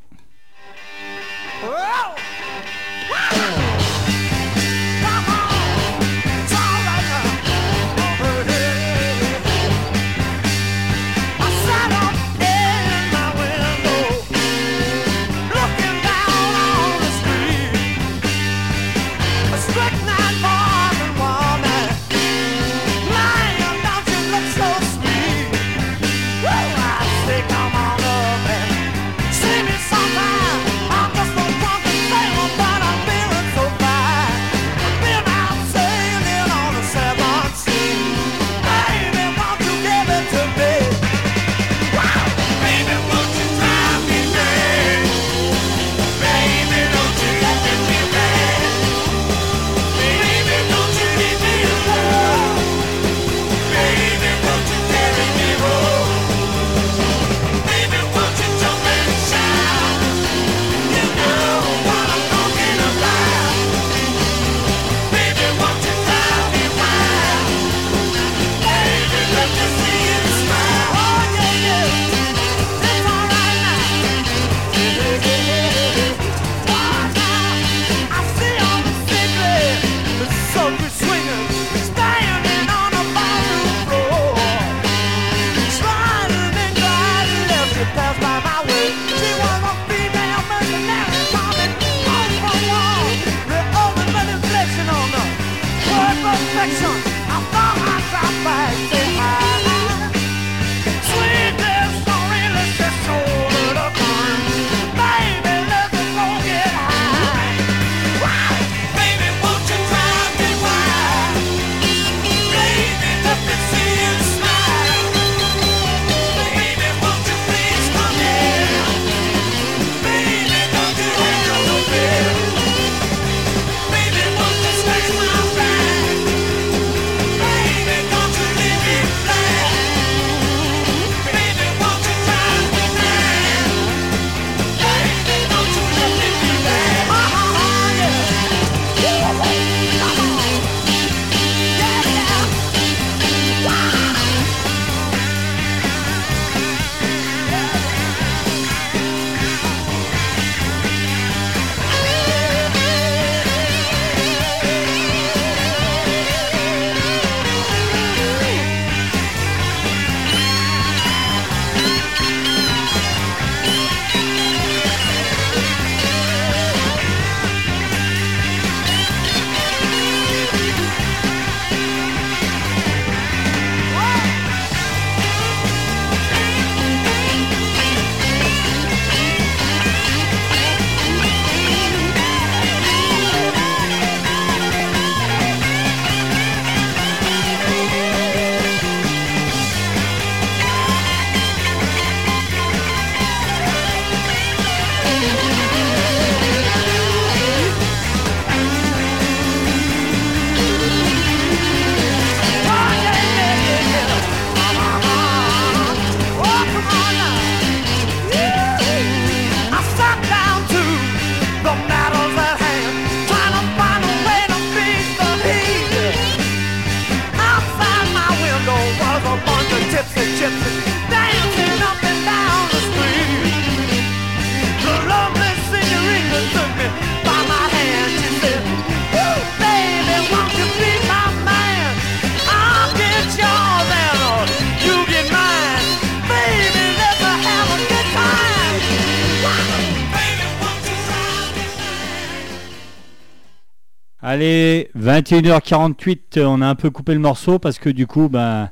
21h48, euh, on a un peu coupé le morceau parce que du coup, bah,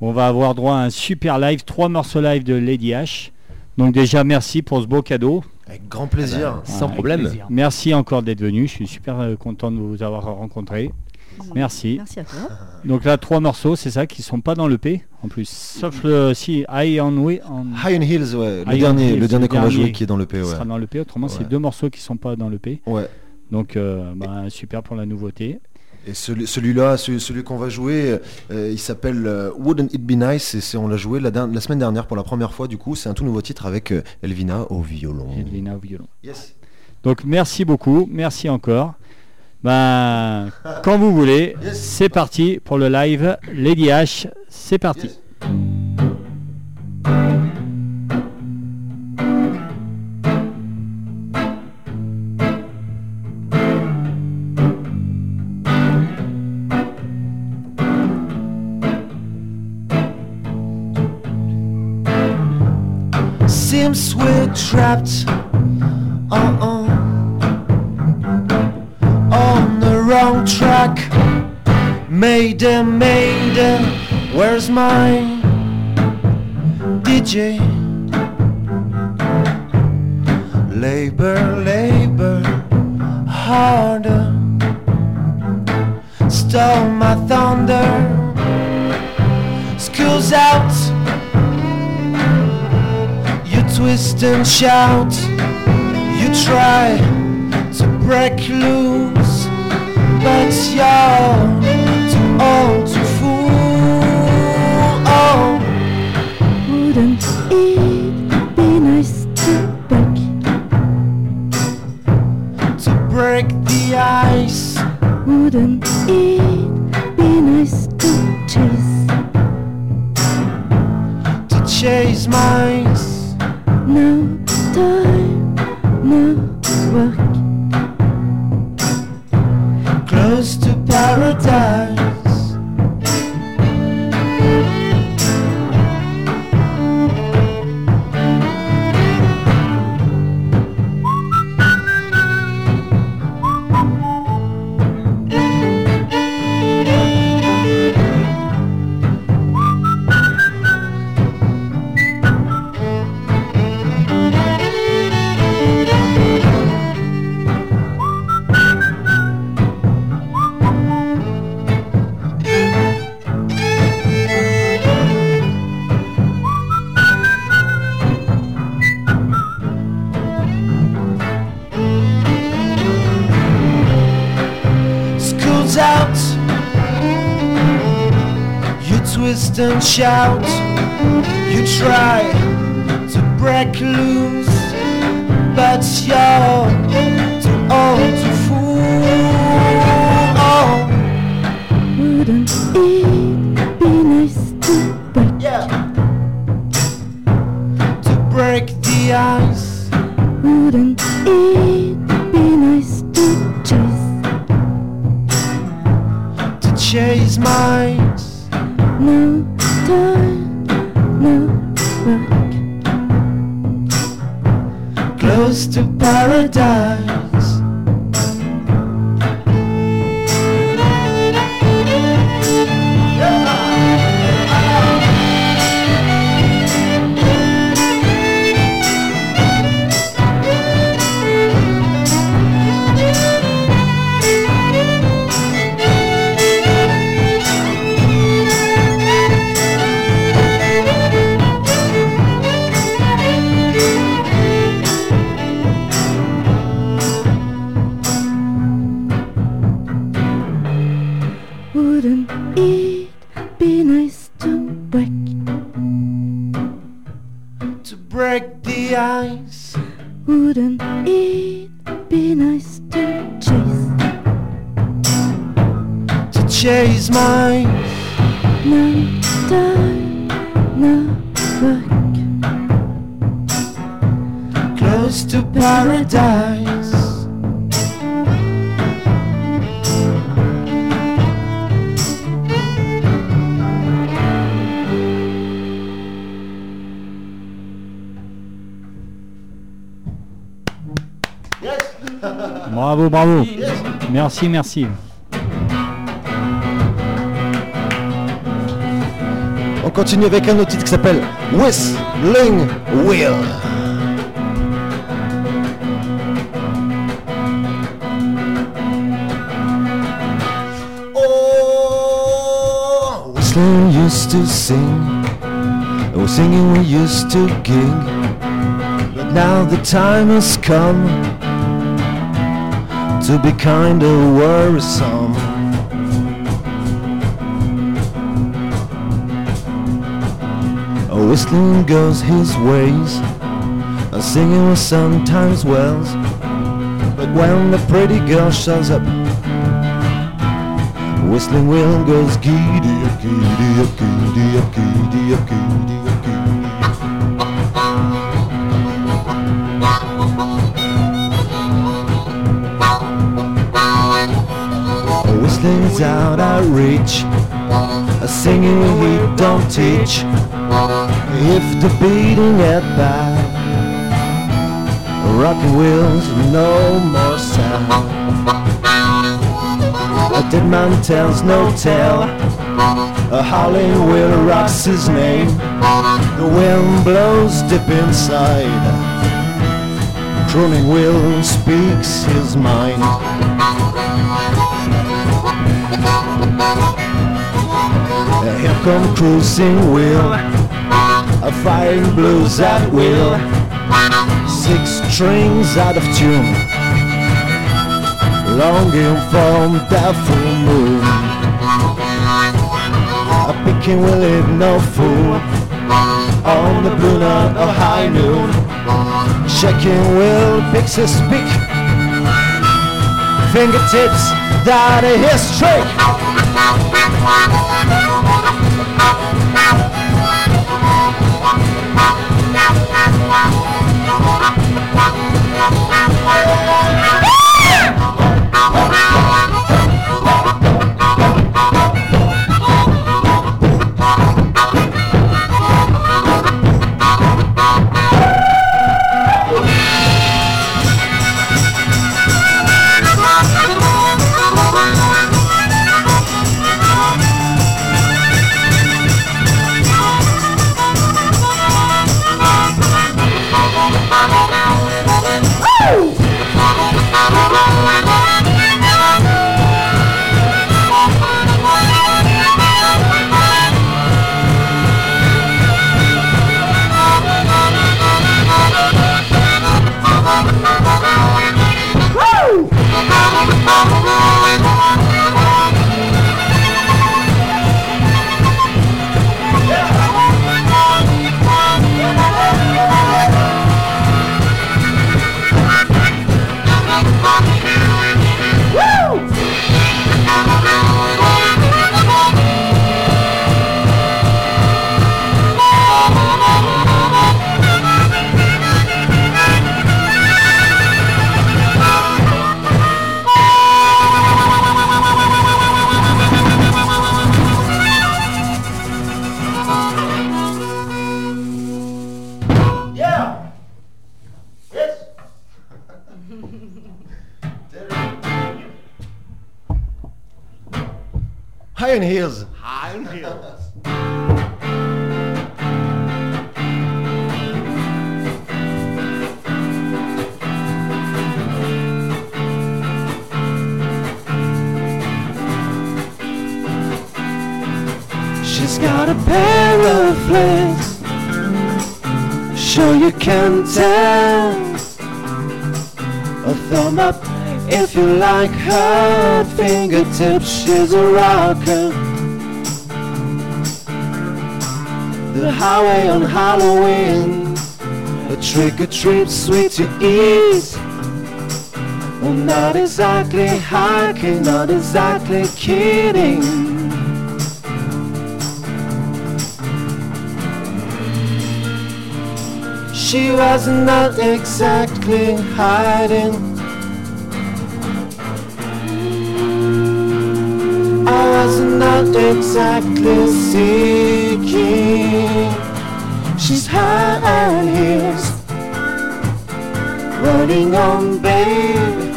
on va avoir droit à un super live, trois morceaux live de Lady H. Donc déjà, merci pour ce beau cadeau. Avec grand plaisir, ah ben, sans problème. Merci encore d'être venu. Je suis super euh, content de vous avoir rencontré. Merci. Merci à toi. Donc là, trois morceaux, c'est ça, qui sont pas dans le P en plus. Sauf le si High on, way, on... High on Hills, ouais, le dernier, le dernier qu'on va jouer qui est dans le P. Ouais. Sera dans le P. Autrement, c'est deux morceaux qui sont pas dans le P. Ouais. Donc, euh, bah, super pour la nouveauté. Et celui- celui-là, celui, celui qu'on va jouer, euh, il s'appelle euh, Wouldn't It Be Nice et c'est, on l'a joué la, semaine dernière pour la première fois. Du coup, c'est un tout nouveau titre avec euh, Elvina au violon. Edwina au violon. Yes. Donc merci beaucoup, merci encore. Ben, quand vous voulez, Yes. c'est parti pour le live Lady H. C'est parti. Yes. Trapped uh-uh, on the wrong track. Maiden, maiden, where's my DJ? Labor, labor, harder. Stole my thunder. School's out. Twist and shout, you try to break loose, but you're too old to fool. Oh, Wouldn't it be nice to break? to break the ice, Wouldn't it be nice to chase? to chase No time, no twist and shout. You try to break loose, but you're too old to fool. Oh, Wouldn't it Wouldn't it be nice to break? To break the ice, Wouldn't it be nice to chase? to chase mice. Merci, merci. On continue avec un autre titre qui s'appelle Whistling Wheel. Oh, Whistling used to sing. Oh, singing we used to gig. But now the time has come. To be kinda worrisome. Oh, whistling goes his ways, and singing sometimes wells. But when the pretty girl shows up, whistling will goes giddy up, giddy up, giddy up, giddy up, giddy up, Whistling's out of reach, a singing we don't teach. If the beating at bad, rocking wheels, no more sound. A dead man tells no tale. A howling wheel rocks his name. The wind blows deep inside. Crooning wheel speaks his mind. Here come cruising wheel, a firing blues at will. Six strings out of tune, longing for that full moon. A picking will leave no fool on the blue night of high noon. Checking will his pick, fingertips down a history. A thumb up if you like her fingertips. She's a rocker. The highway on Halloween. A trick or treat sweet to eat. Well, not exactly hiking, not exactly kidding. She was not exactly hiding. I was not exactly seeking. She's high on heels, running on babe,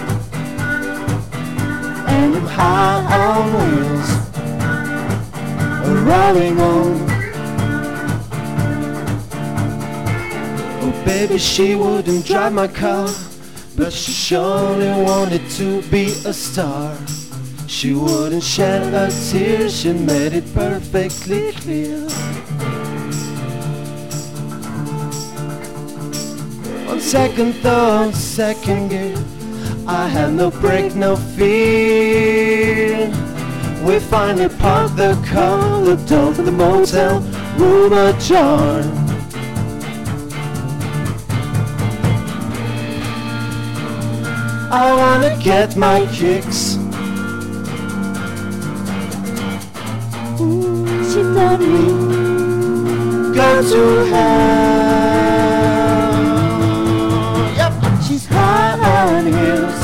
and I'm high on wheels, rolling on. Baby, she wouldn't drive my car, but she surely wanted to be a star. She wouldn't shed a tear, she made it perfectly clear. On second thought, second gear, I had no break, no fear. We finally parked the car, looked over the motel room ajar. I wanna get my kicks. She told me Go to hell. Yep. she's high on heels,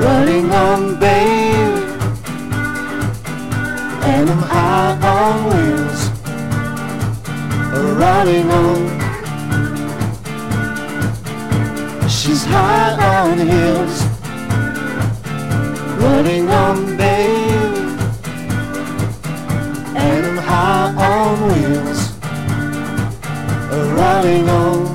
running on babe, and I'm high on wheels, running on. High on heels, running on babe, and I'm high on wheels, running on.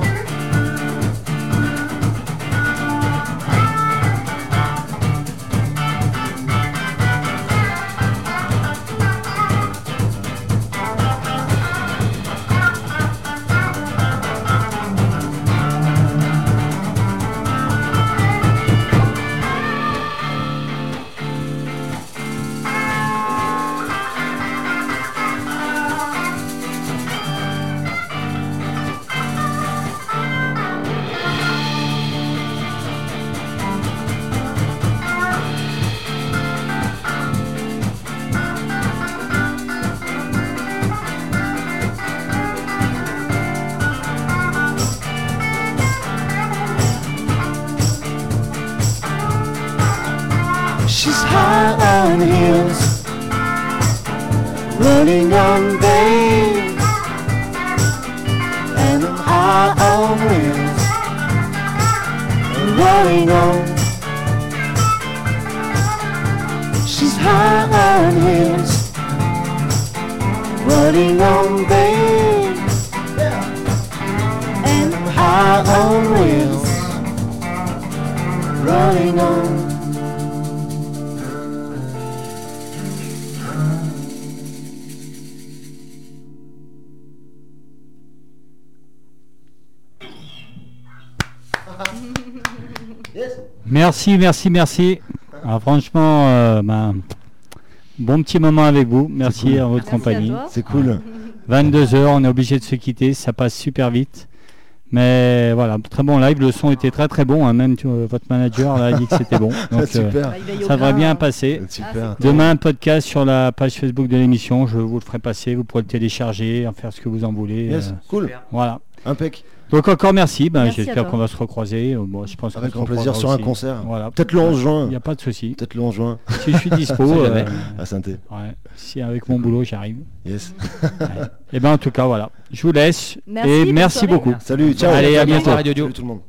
Merci, merci, merci. Ah, franchement, euh, ben, bon petit moment avec vous. Merci cool. à votre Merci compagnie. C'est cool. 22 h on est obligé de se quitter, ça passe super vite. Mais voilà, très bon live, le son était très très bon, hein, même tu- votre manager là, a dit que c'était bon. Donc euh, Super. Bah, ça devrait bien passer. Super. Demain, un podcast sur la page Facebook de l'émission, je vous le ferai passer, vous pourrez le télécharger, en faire ce que vous en voulez. Yes, euh, cool. voilà. Impec. Donc encore merci, ben, Merci j'espère qu'on va se recroiser. Euh, Bon, je pense Avec grand plaisir sur un aussi. concert. Voilà. Peut-être le 11 Il juin. n'y a pas de souci. Peut-être le 11 juin Si je suis dispo, euh, à ouais, si avec mon boulot j'arrive. Yes. Et ben en tout cas voilà, je vous laisse Merci, et merci beaucoup. Salut, ciao. Allez, à bientôt. bientôt. Radio Dio. Salut tout le monde.